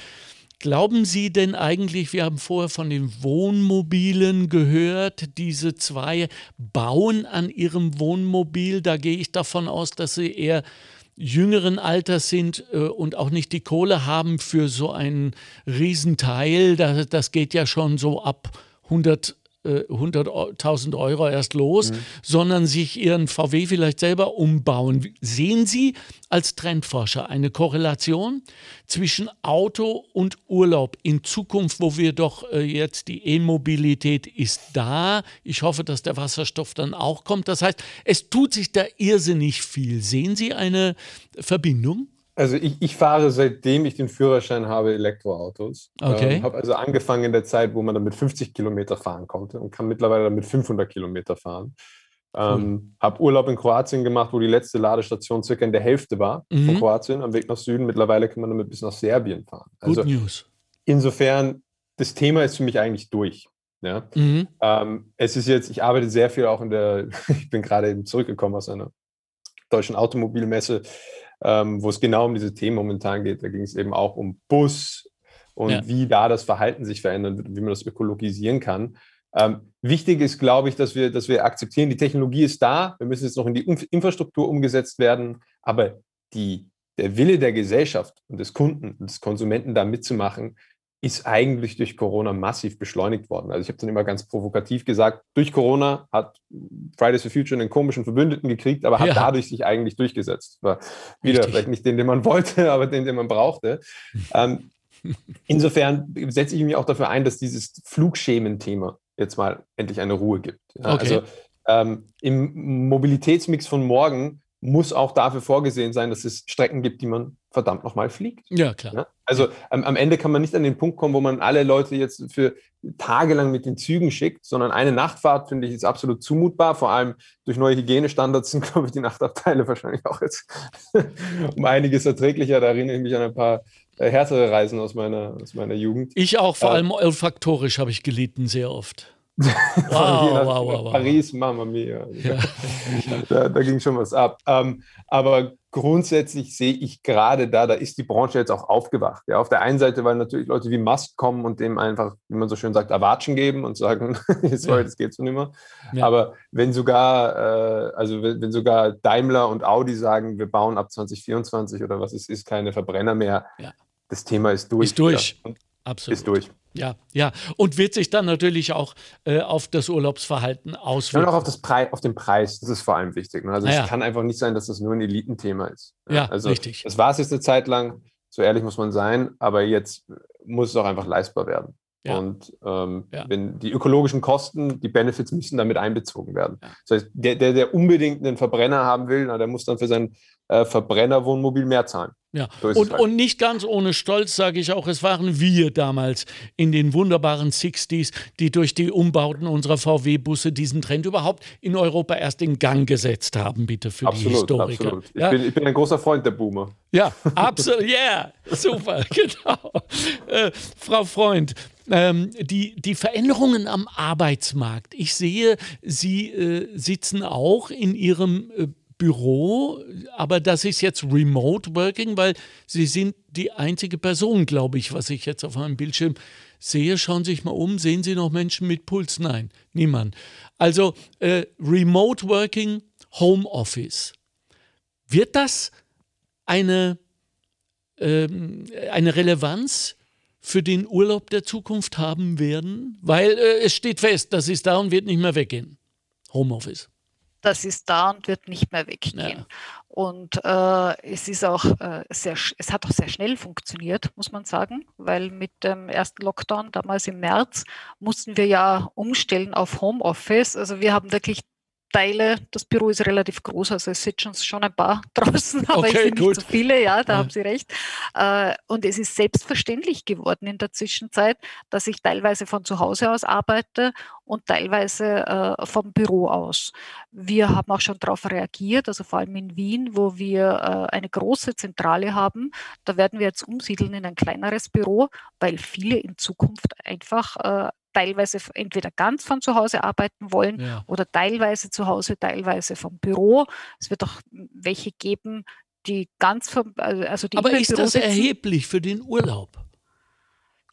Glauben Sie denn eigentlich, wir haben vorher von den Wohnmobilen gehört, diese zwei bauen an ihrem Wohnmobil, da gehe ich davon aus, dass sie eher jüngeren Alters sind äh, und auch nicht die Kohle haben für so einen Riesenteil, das, das geht ja schon so ab 100 100.000 äh, Euro erst los, mhm. sondern sich ihren VW vielleicht selber umbauen. Sehen Sie als Trendforscher eine Korrelation zwischen Auto und Urlaub in Zukunft, wo wir doch äh, jetzt die E-Mobilität ist da. Ich hoffe, dass der Wasserstoff dann auch kommt. Das heißt, es tut sich da irrsinnig viel. Sehen Sie eine Verbindung? Also ich, ich, fahre seitdem ich den Führerschein habe Elektroautos. Okay. Ähm, habe also angefangen in der Zeit, wo man damit 50 Kilometer fahren konnte und kann mittlerweile damit 500 Kilometer fahren. Ähm, habe Urlaub in Kroatien gemacht, wo die letzte Ladestation circa in der Hälfte war mhm. von Kroatien am Weg nach Süden. Mittlerweile kann man damit bis nach Serbien fahren. Also Good News. Insofern, das Thema ist für mich eigentlich durch. Ja? Mhm. Ähm, es ist jetzt, ich arbeite sehr viel auch in der, ich bin gerade eben zurückgekommen aus einer deutschen Automobilmesse ähm, wo es genau um diese Themen momentan geht. Da ging es eben auch um Bus und ja. wie da das Verhalten sich verändern wird und wie man das ökologisieren kann. Ähm, wichtig ist, glaube ich, dass wir, dass wir akzeptieren, die Technologie ist da, wir müssen jetzt noch in die Infrastruktur umgesetzt werden, aber die, der Wille der Gesellschaft und des Kunden und des Konsumenten da mitzumachen, ist eigentlich durch Corona massiv beschleunigt worden. Also ich habe dann immer ganz provokativ gesagt, durch Corona hat Fridays for Future einen komischen Verbündeten gekriegt, aber hat ja. dadurch sich eigentlich durchgesetzt. War wieder Richtig. vielleicht nicht den, den man wollte, aber den, den man brauchte. ähm, insofern setze ich mich auch dafür ein, dass dieses Flugschemen-Thema jetzt mal endlich eine Ruhe gibt. Ja, okay. Also ähm, im Mobilitätsmix von morgen muss auch dafür vorgesehen sein, dass es Strecken gibt, die man verdammt nochmal fliegt. Ja, klar. Ja? Also am, am, Ende kann man nicht an den Punkt kommen, wo man alle Leute jetzt für tagelang mit den Zügen schickt, sondern eine Nachtfahrt, finde ich, ist absolut zumutbar. Vor allem durch neue Hygienestandards sind, glaube ich, die Nachtabteile wahrscheinlich auch jetzt um einiges erträglicher. Da erinnere ich mich an ein paar äh, härtere Reisen aus meiner, aus meiner Jugend. Ich auch, vor äh, allem olfaktorisch habe ich gelitten, sehr oft. wow, wow, wow, Paris, Mama Mia. Ja. da, da, ging schon was ab. Ähm, aber grundsätzlich sehe ich gerade da, da ist die Branche jetzt auch aufgewacht. Ja, auf der einen Seite, weil natürlich Leute wie Musk kommen und dem einfach, wie man so schön sagt, erwatschen geben und sagen, jetzt ja. das geht so nicht mehr. Ja. Aber wenn sogar, äh, also wenn, wenn, sogar Daimler und Audi sagen, wir bauen ab 2024 oder was es ist, keine Verbrenner mehr, das Thema ist durch. Ist durch. Absolut. Ist durch. Ja, ja. Und wird sich dann natürlich auch äh, auf das Urlaubsverhalten auswirken. Und auch auf, das Pre auf den Preis, das ist vor allem wichtig. Ne? Also ja. es kann einfach nicht sein, dass das nur ein Elitenthema ist. Ja, ja also richtig. Das war es jetzt eine Zeit lang, so ehrlich muss man sein, aber jetzt muss es auch einfach leistbar werden. Ja. Und ähm, ja. wenn die ökologischen Kosten, die Benefits müssen damit einbezogen werden. Das heißt, der, der, der unbedingt einen Verbrenner haben will, na, der muss dann für sein äh, Verbrennerwohnmobil mehr zahlen. Ja. So und, halt. und nicht ganz ohne Stolz sage ich auch, es waren wir damals in den wunderbaren 60s, die durch die Umbauten unserer VW-Busse diesen Trend überhaupt in Europa erst in Gang gesetzt haben, bitte für absolut, die Historiker. Absolut. Ja? Ich, bin, ich bin ein großer Freund der Boomer. Ja, absolut. Ja, yeah, super, genau. Äh, Frau Freund, ähm, die, die Veränderungen am Arbeitsmarkt. Ich sehe, Sie äh, sitzen auch in Ihrem äh, Büro, aber das ist jetzt Remote Working, weil Sie sind die einzige Person, glaube ich, was ich jetzt auf meinem Bildschirm sehe. Schauen Sie sich mal um, sehen Sie noch Menschen mit Puls? Nein, niemand. Also äh, Remote Working, Home Office. Wird das eine, ähm, eine Relevanz für den Urlaub der Zukunft haben werden? Weil äh, es steht fest, das ist da und wird nicht mehr weggehen. Homeoffice das ist da und wird nicht mehr weggehen. Ja. Und äh, es ist auch äh, sehr, es hat auch sehr schnell funktioniert, muss man sagen, weil mit dem ersten Lockdown damals im März mussten wir ja umstellen auf Homeoffice. Also wir haben wirklich Teile, das Büro ist relativ groß, also es sitzen schon ein paar draußen, aber okay, es sind nicht so viele, ja, da ja. haben Sie recht. Äh, und es ist selbstverständlich geworden in der Zwischenzeit, dass ich teilweise von zu Hause aus arbeite und teilweise äh, vom Büro aus. Wir haben auch schon darauf reagiert, also vor allem in Wien, wo wir äh, eine große Zentrale haben. Da werden wir jetzt umsiedeln in ein kleineres Büro, weil viele in Zukunft einfach teilweise entweder ganz von zu Hause arbeiten wollen ja. oder teilweise zu Hause, teilweise vom Büro. Es wird auch welche geben, die ganz vom, also die Aber ist das sitzen. erheblich für den Urlaub?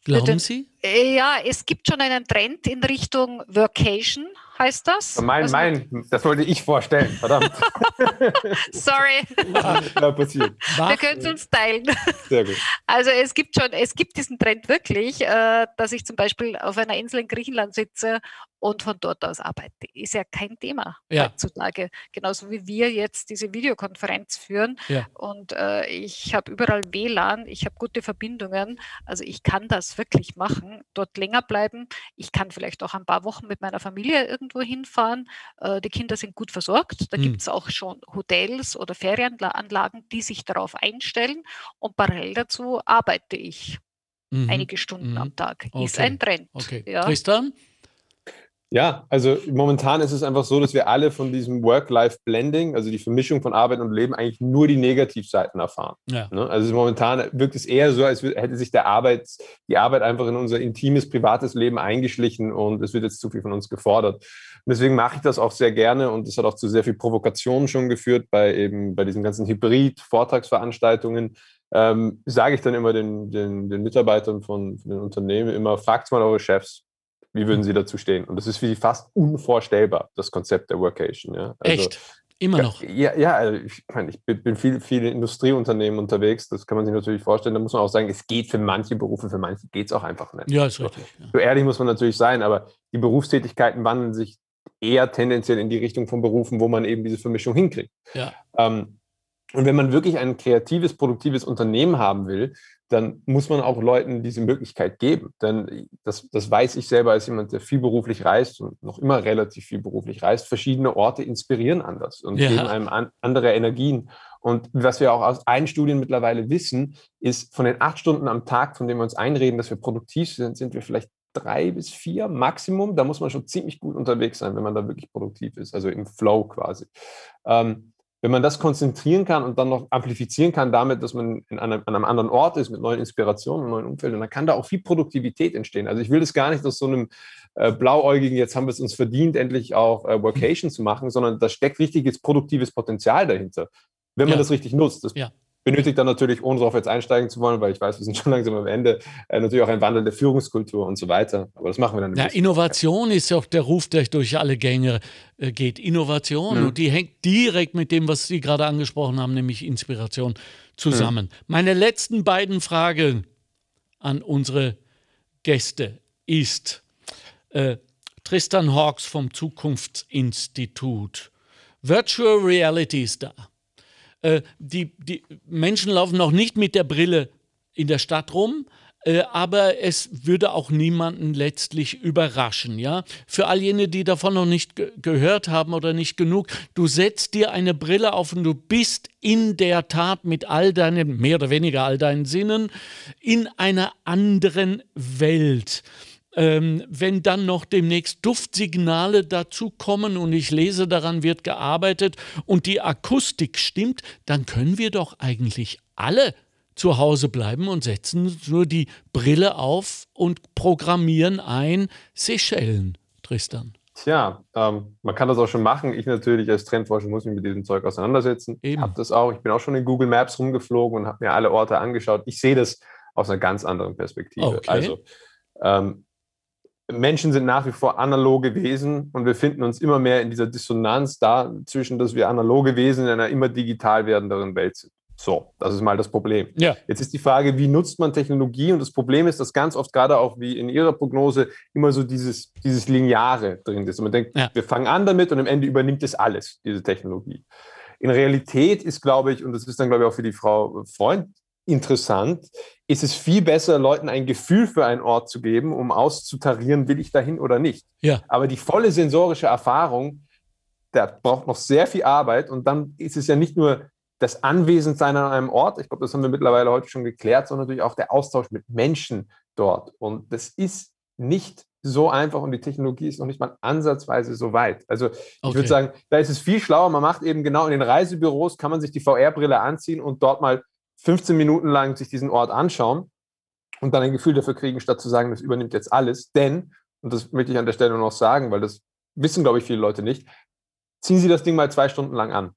Glauben den, Sie? Äh, ja, es gibt schon einen Trend in Richtung Workation, heißt das. Mein, also mein, das wollte ich vorstellen, verdammt. Sorry. ja, passiert. Wir können es uns teilen. Sehr gut. Also es gibt schon, es gibt diesen Trend wirklich, äh, dass ich zum Beispiel auf einer Insel in Griechenland sitze und von dort aus arbeite. Ist ja kein Thema Ja. heutzutage. Genauso wie wir jetzt diese Videokonferenz führen. Ja. Und äh, ich habe überall WLAN, ich habe gute Verbindungen. Also ich kann das wirklich machen, dort länger bleiben. Ich kann vielleicht auch ein paar Wochen mit meiner Familie irgendwo hinfahren. Äh, die Kinder sind gut versorgt. Da Hm. gibt es auch schon Hotels oder Ferienanlagen, die sich darauf einstellen. Und parallel dazu arbeite ich Mhm. einige Stunden Mhm. am Tag. Ist Okay. ein Trend. Okay. Ja. Tristan? Ja, also momentan ist es einfach so, dass wir alle von diesem Work-Life-Blending, also die Vermischung von Arbeit und Leben, eigentlich nur die Negativseiten erfahren. Ja. Ne? Also momentan wirkt es eher so, als hätte sich der Arbeits, die Arbeit einfach in unser intimes, privates Leben eingeschlichen und es wird jetzt zu viel von uns gefordert. Und deswegen mache ich das auch sehr gerne und das hat auch zu sehr viel Provokation schon geführt bei eben bei diesen ganzen Hybrid-Vortragsveranstaltungen. Ähm, sage ich dann immer den, den, den Mitarbeitern von, von den Unternehmen immer, fragt mal eure Chefs, wie würden sie dazu stehen? Und das ist für die fast unvorstellbar, das Konzept der Workation. Ja? Also, Echt? Immer noch? ja, ja, also ich, meine, ich bin bin viel, viele Industrieunternehmen unterwegs, das kann man sich natürlich vorstellen. Da muss man auch sagen, es geht für manche Berufe, für manche geht es auch einfach nicht. Ja, ist richtig. Ja. So ehrlich muss man natürlich sein, aber die Berufstätigkeiten wandeln sich eher tendenziell in die Richtung von Berufen, wo man eben diese Vermischung hinkriegt. Ja. Ähm, und wenn man wirklich ein kreatives, produktives Unternehmen haben will, dann muss man auch Leuten diese Möglichkeit geben. Denn das, das weiß ich selber als jemand, der viel beruflich reist und noch immer relativ viel beruflich reist. Verschiedene Orte inspirieren anders und Ja. geben einem an, andere Energien. Und was wir auch aus allen Studien mittlerweile wissen, ist, von den acht Stunden am Tag, von denen wir uns einreden, dass wir produktiv sind, sind wir vielleicht drei bis vier Maximum. Da muss man schon ziemlich gut unterwegs sein, wenn man da wirklich produktiv ist, also im Flow quasi. Ähm, wenn man das konzentrieren kann und dann noch amplifizieren kann damit, dass man in einem, an einem anderen Ort ist mit neuen Inspirationen, neuen Umfeldern, dann kann da auch viel Produktivität entstehen. Also ich will das gar nicht aus so einem äh, blauäugigen, jetzt haben wir es uns verdient, endlich auch äh, Workation zu machen, sondern da steckt richtiges produktives Potenzial dahinter, wenn man Ja. das richtig nutzt. Das Ja. Benötigt dann natürlich, ohne darauf jetzt einsteigen zu wollen, weil ich weiß, wir sind schon langsam am Ende, äh, natürlich auch ein Wandel der Führungskultur und so weiter. Aber das machen wir dann. Ja. Innovation ist ja auch der Ruf, der durch alle Gänge äh, geht. Innovation, Mhm. und die hängt direkt mit dem, was Sie gerade angesprochen haben, nämlich Inspiration, zusammen. Meine letzten beiden Fragen an unsere Gäste ist äh, Tristan Hawks vom Zukunftsinstitut. Virtual Reality ist da. Äh, die, die Menschen laufen noch nicht mit der Brille in der Stadt rum, äh, aber es würde auch niemanden letztlich überraschen, ja. Für all jene, die davon noch nicht ge gehört haben oder nicht genug, du setzt dir eine Brille auf und du bist in der Tat mit all deinen, mehr oder weniger all deinen Sinnen, in einer anderen Welt. Ähm, wenn dann noch demnächst Duftsignale dazu kommen und ich lese, daran wird gearbeitet und die Akustik stimmt, dann können wir doch eigentlich alle zu Hause bleiben und setzen nur die Brille auf und programmieren ein Seychellen, Tristan. Tja, ähm, man kann das auch schon machen. Ich natürlich als Trendforscher muss mich mit diesem Zeug auseinandersetzen. Ich habe das auch. Ich bin auch schon in Google Maps rumgeflogen und habe mir alle Orte angeschaut. Ich sehe das aus einer ganz anderen Perspektive. Okay. Also ähm, Menschen sind nach wie vor analoge Wesen und wir finden uns immer mehr in dieser Dissonanz da zwischen, dass wir analoge Wesen in einer immer digital werdenderen Welt sind. So, das ist mal das Problem. Ja. Jetzt ist die Frage, wie nutzt man Technologie? Und das Problem ist, dass ganz oft gerade auch wie in Ihrer Prognose immer so dieses, dieses Lineare drin ist. Und man denkt, Ja. wir fangen an damit und am Ende übernimmt es alles, diese Technologie. In Realität ist, glaube ich, und das ist dann, glaube ich, auch für die Frau Freund interessant, ist es viel besser, Leuten ein Gefühl für einen Ort zu geben, um auszutarieren, will ich dahin oder nicht. Ja. Aber die volle sensorische Erfahrung, da braucht noch sehr viel Arbeit und dann ist es ja nicht nur das Anwesendsein an einem Ort, ich glaube, das haben wir mittlerweile heute schon geklärt, sondern natürlich auch der Austausch mit Menschen dort. Und das ist nicht so einfach und die Technologie ist noch nicht mal ansatzweise so weit. Also ich Okay. würde sagen, da ist es viel schlauer. Man macht eben genau in den Reisebüros, kann man sich die VR-Brille anziehen und dort mal 15 Minuten lang sich diesen Ort anschauen und dann ein Gefühl dafür kriegen, statt zu sagen, das übernimmt jetzt alles. Denn, und das möchte ich an der Stelle noch sagen, weil das wissen, glaube ich, viele Leute nicht, ziehen Sie das Ding mal zwei Stunden lang an.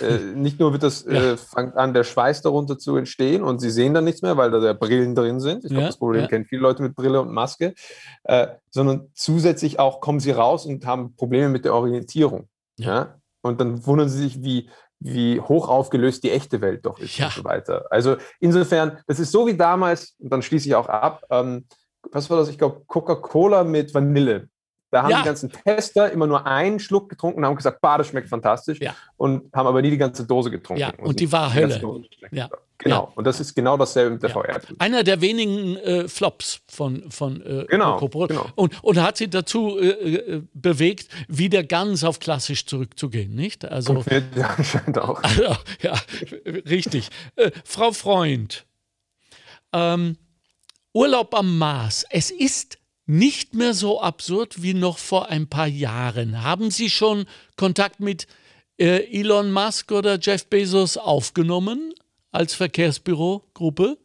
äh, nicht nur wird das, Ja. äh, fängt an, der Schweiß darunter zu entstehen und sie sehen dann nichts mehr, weil da der Brillen drin sind. Ich glaube, Ja, das Problem ja. kennen viele Leute mit Brille und Maske, äh, sondern zusätzlich auch kommen sie raus und haben Probleme mit der Orientierung. Ja. Ja. Und dann wundern sie sich, wie, wie hoch aufgelöst die echte Welt doch ist Ja. und so weiter. Also insofern, das ist so wie damals, und dann schließe ich auch ab, ähm, was war das? Ich glaube, Coca-Cola mit Vanille. Da haben Ja. die ganzen Tester immer nur einen Schluck getrunken und haben gesagt, bah, das schmeckt fantastisch. Ja. Und haben aber nie die ganze Dose getrunken. Ja, und die war die ganze Hölle. Ja. Genau. Und das ist genau dasselbe mit der Ja. VR. Einer der wenigen äh, Flops von, von äh, Genau, genau. Und, und hat sie dazu äh, äh, bewegt, wieder ganz auf klassisch zurückzugehen, nicht? Also, Funktioniert ja anscheinend auch. also ja, richtig. Äh, Frau Freund, ähm, Urlaub am Mars. Es ist nicht mehr so absurd wie noch vor ein paar Jahren. Haben Sie schon Kontakt mit äh, Elon Musk oder Jeff Bezos aufgenommen als Verkehrsbürogruppe?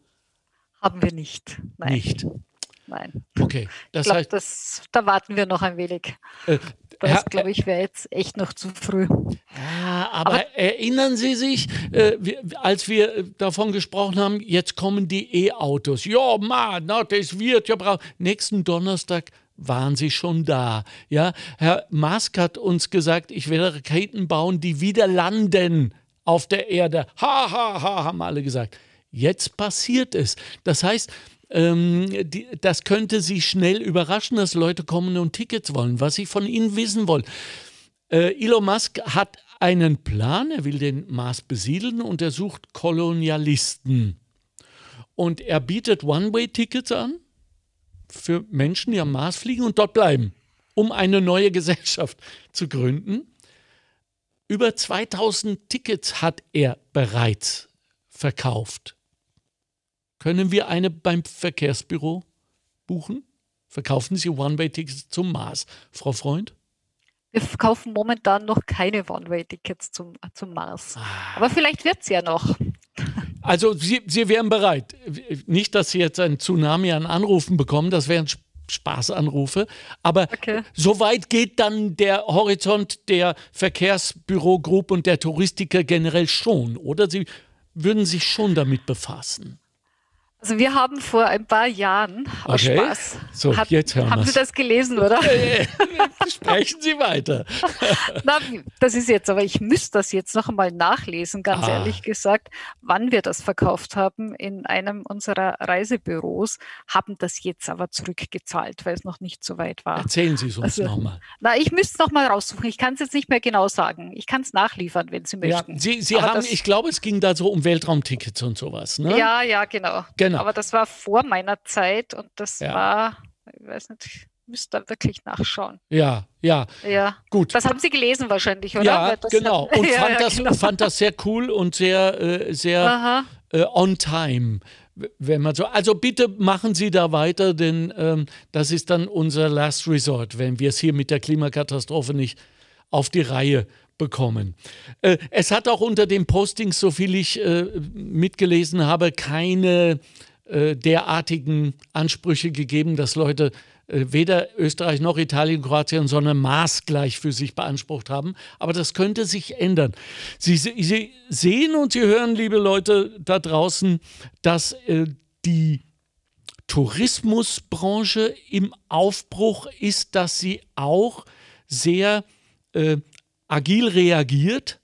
Haben wir nicht. Nein. Nicht. Nein. Okay, Ich das glaube, heißt, das, da warten wir noch ein wenig. äh, Das, glaube ich, wäre jetzt echt noch zu früh. Ja, aber, erinnern Sie sich, äh, wir, als wir äh, davon gesprochen haben, jetzt kommen die E-Autos. Ja, Mann, na, das wird ja brauchen. Nächsten Donnerstag waren sie schon da. Ja, Herr Musk hat uns gesagt, ich werde Raketen bauen, die wieder landen auf der Erde. Ha, ha, ha, haben alle gesagt. Jetzt passiert es. Das heißt, ähm, die, das könnte Sie schnell überraschen, dass Leute kommen und Tickets wollen. Was ich von Ihnen wissen wollte, äh, Elon Musk hat einen Plan, er will den Mars besiedeln und er sucht Kolonialisten. Und er bietet One-Way-Tickets an für Menschen, die am Mars fliegen und dort bleiben, um eine neue Gesellschaft zu gründen. Über 2000 Tickets hat er bereits verkauft. Können wir eine beim Verkehrsbüro buchen? Verkaufen Sie One-Way-Tickets zum Mars, Frau Freund? Wir verkaufen momentan noch keine One-Way-Tickets zum, zum Mars. Ah. Aber vielleicht wird es ja noch. Also Sie, Sie wären bereit. Nicht, dass Sie jetzt ein Tsunami an Anrufen bekommen, das wären Sp- Spaßanrufe. Aber Okay. so weit geht dann der Horizont der Verkehrsbürogruppe und der Touristiker generell schon, oder? Sie würden sich schon damit befassen. Also wir haben vor ein paar Jahren aus Okay. Spaß. So, jetzt hören haben. Sie das gelesen, oder? Sprechen Sie weiter. Na, das ist jetzt, aber ich müsste das jetzt noch einmal nachlesen, ganz Ah. ehrlich gesagt, wann wir das verkauft haben in einem unserer Reisebüros, haben das jetzt aber zurückgezahlt, weil es noch nicht so weit war. Erzählen Sie es uns Also, nochmal. Na, ich müsste es nochmal raussuchen. Ich kann es jetzt nicht mehr genau sagen. Ich kann es nachliefern, wenn Sie Ja, möchten. Sie, Sie Aber haben, das- ich glaube, es ging da so um Weltraumtickets und sowas. Ne? Ja, ja, genau. Genau. Aber das war vor meiner Zeit und das Ja. war, ich weiß nicht, ich müsste da wirklich nachschauen. Ja, ja, Ja. gut. Das haben Sie gelesen wahrscheinlich, oder? Ja, genau. Hat, Und ja, fand, ja, das, genau. fand das sehr cool und sehr, äh, sehr äh, on time. Wenn man so, also bitte machen Sie da weiter, denn ähm, das ist dann unser Last Resort, wenn wir es hier mit der Klimakatastrophe nicht auf die Reihe bekommen. Äh, es hat auch unter den Postings, so viel ich äh, mitgelesen habe, keine äh, derartigen Ansprüche gegeben, dass Leute äh, weder Österreich noch Italien, Kroatien, sondern maßgleich für sich beansprucht haben. Aber das könnte sich ändern. Sie, Sie sehen und Sie hören, liebe Leute da draußen, dass äh, die Tourismusbranche im Aufbruch ist, dass sie auch sehr äh, agil reagiert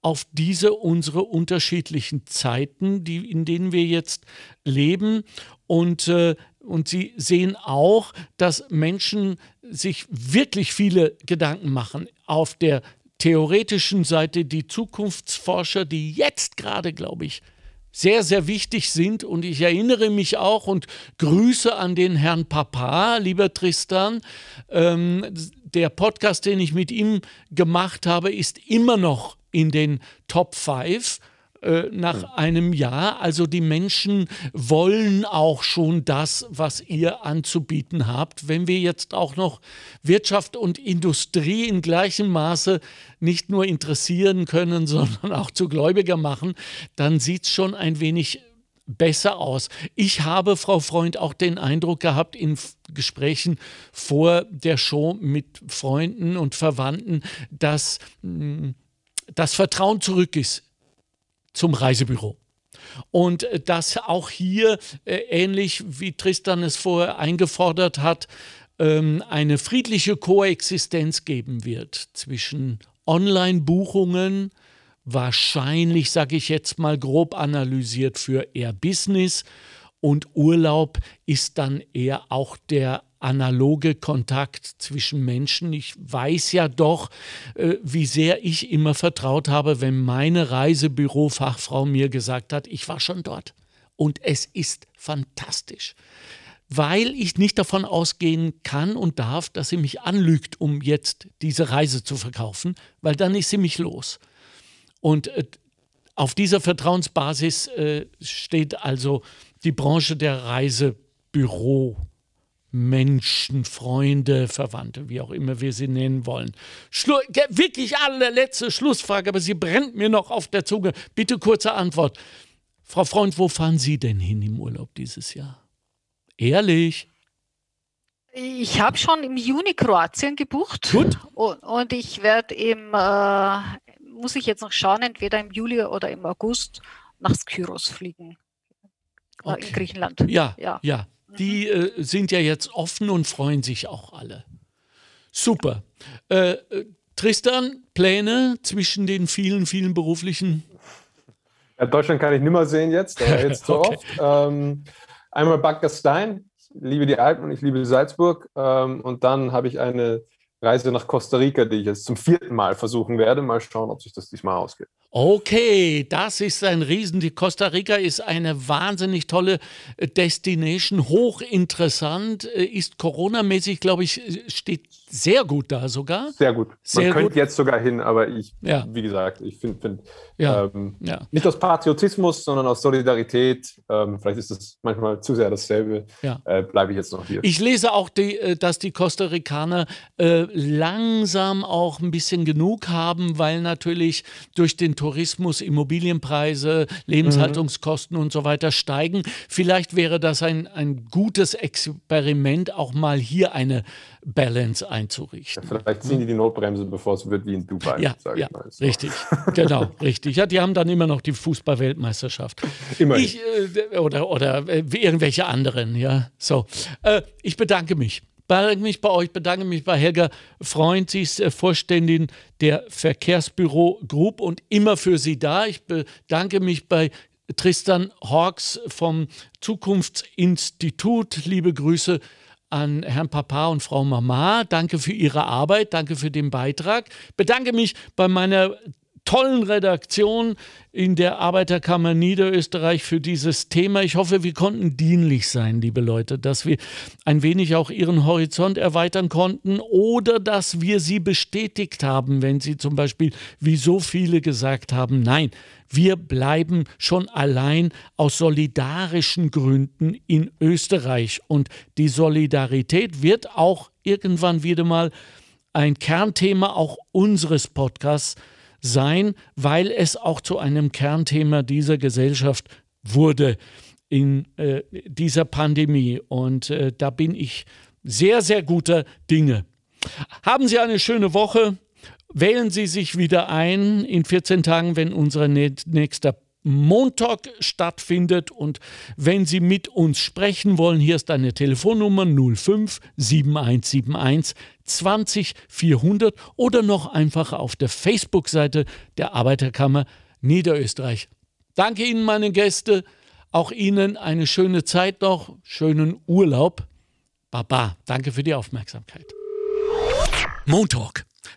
auf diese unsere unterschiedlichen Zeiten, die, in denen wir jetzt leben. Und, äh, und sie sehen auch, dass Menschen sich wirklich viele Gedanken machen auf der theoretischen Seite, die Zukunftsforscher, die jetzt gerade, glaube ich, sehr, sehr wichtig sind. Und ich erinnere mich auch und grüße an den Herrn Papa, lieber Tristan. Ähm, der Podcast, den ich mit ihm gemacht habe, ist immer noch in den Top 5 äh, nach einem Jahr. Also die Menschen wollen auch schon das, was ihr anzubieten habt. Wenn wir jetzt auch noch Wirtschaft und Industrie in gleichem Maße nicht nur interessieren können, sondern auch zu Gläubiger machen, dann sieht es schon ein wenig besser aus. Ich habe, Frau Freund, auch den Eindruck gehabt in Gesprächen vor der Show mit Freunden und Verwandten, dass mh, das Vertrauen zurück ist zum Reisebüro. Und äh, dass auch hier, äh, ähnlich wie Tristan es vorher eingefordert hat, ähm, eine friedliche Koexistenz geben wird zwischen Online-Buchungen, wahrscheinlich, sage ich jetzt mal grob analysiert, für eher Business und Urlaub ist dann eher auch der analoge Kontakt zwischen Menschen. Ich weiß ja doch, äh, wie sehr ich immer vertraut habe, wenn meine Reisebürofachfrau mir gesagt hat, ich war schon dort und es ist fantastisch weil ich nicht davon ausgehen kann und darf, dass sie mich anlügt, um jetzt diese Reise zu verkaufen, weil dann ist sie mich los. Und äh, auf dieser Vertrauensbasis äh, steht also die Branche der Reisebüro. Menschen, Freunde, Verwandte, wie auch immer wir sie nennen wollen. Schlu wirklich allerletzte Schlussfrage, aber sie brennt mir noch auf der Zunge. Bitte kurze Antwort. Frau Freund, wo fahren Sie denn hin im Urlaub dieses Jahr? Ehrlich. Ich habe schon im Juni Kroatien gebucht. Gut. Und, ich werde im, äh, muss ich jetzt noch schauen, entweder im Juli oder im August nach Skyros fliegen. Äh, okay. In Griechenland. Ja, ja. ja. Die äh, sind ja jetzt offen und freuen sich auch alle. Super. Äh, äh Tristan, Pläne zwischen den vielen, vielen beruflichen? Ja, Deutschland kann ich nimmer sehen jetzt, aber jetzt so okay. oft. Ähm, einmal Bad Gastein. Ich liebe die Alpen und ich liebe Salzburg. Ähm, und dann habe ich eine Reise nach Costa Rica, die ich jetzt zum vierten Mal versuchen werde. Mal schauen, ob sich das diesmal ausgeht. Okay, das ist ein Riesen. Die Costa Rica ist eine wahnsinnig tolle äh, Destination, hochinteressant, äh, ist Corona-mäßig, glaube ich, äh, steht sehr gut da sogar. Sehr gut. Sehr Man könnte jetzt sogar hin, aber ich, ja. wie gesagt, ich finde, find, ja. ähm, ja. nicht aus Patriotismus, sondern aus Solidarität, ähm, vielleicht ist das manchmal zu sehr dasselbe, äh, bleibe ich jetzt noch hier. Ich lese auch, die, dass die Costa Ricaner äh, langsam auch ein bisschen genug haben, weil natürlich durch den Tourismus Immobilienpreise, Lebenshaltungskosten mhm. und so weiter steigen. Vielleicht wäre das ein, ein gutes Experiment, auch mal hier eine Balance einzurichten. Ja, vielleicht ziehen die die Notbremse, bevor es wird wie in Dubai. Ja, ja so. richtig. genau, richtig. Ja, die haben dann immer noch die Fußball-Weltmeisterschaft. Immer. äh, oder, oder äh, irgendwelche anderen, ja. So. Äh, ich bedanke mich bedanke mich bei euch, bedanke mich bei Helga Freund. Sie ist äh, Vorständin der Verkehrsbüro Group und immer für Sie da. Ich bedanke mich bei Tristan Hawks vom Zukunftsinstitut. Liebe Grüße an Herrn Papa und Frau Mama. Danke für Ihre Arbeit, danke für den Beitrag. Bedanke mich bei meiner tollen Redaktion in der Arbeiterkammer Niederösterreich für dieses Thema. Ich hoffe, wir konnten dienlich sein, liebe Leute, dass wir ein wenig auch Ihren Horizont erweitern konnten oder dass wir Sie bestätigt haben, wenn Sie zum Beispiel, wie so viele gesagt haben, nein, wir bleiben schon allein aus solidarischen Gründen in Österreich. Und die Solidarität wird auch irgendwann wieder mal ein Kernthema auch unseres Podcasts sein, weil es auch zu einem Kernthema dieser Gesellschaft wurde in äh, dieser Pandemie. Und äh, da bin ich sehr, sehr guter Dinge. Haben Sie eine schöne Woche. Wählen Sie sich wieder ein in 14 Tagen, wenn unser nächster Montag stattfindet. Und wenn Sie mit uns sprechen wollen, hier ist eine Telefonnummer 05 7171 20 400 oder noch einfach auf der Facebook-Seite der Arbeiterkammer Niederösterreich. Danke Ihnen, meine Gäste. Auch Ihnen eine schöne Zeit noch, schönen Urlaub. Baba, danke für die Aufmerksamkeit. Montalk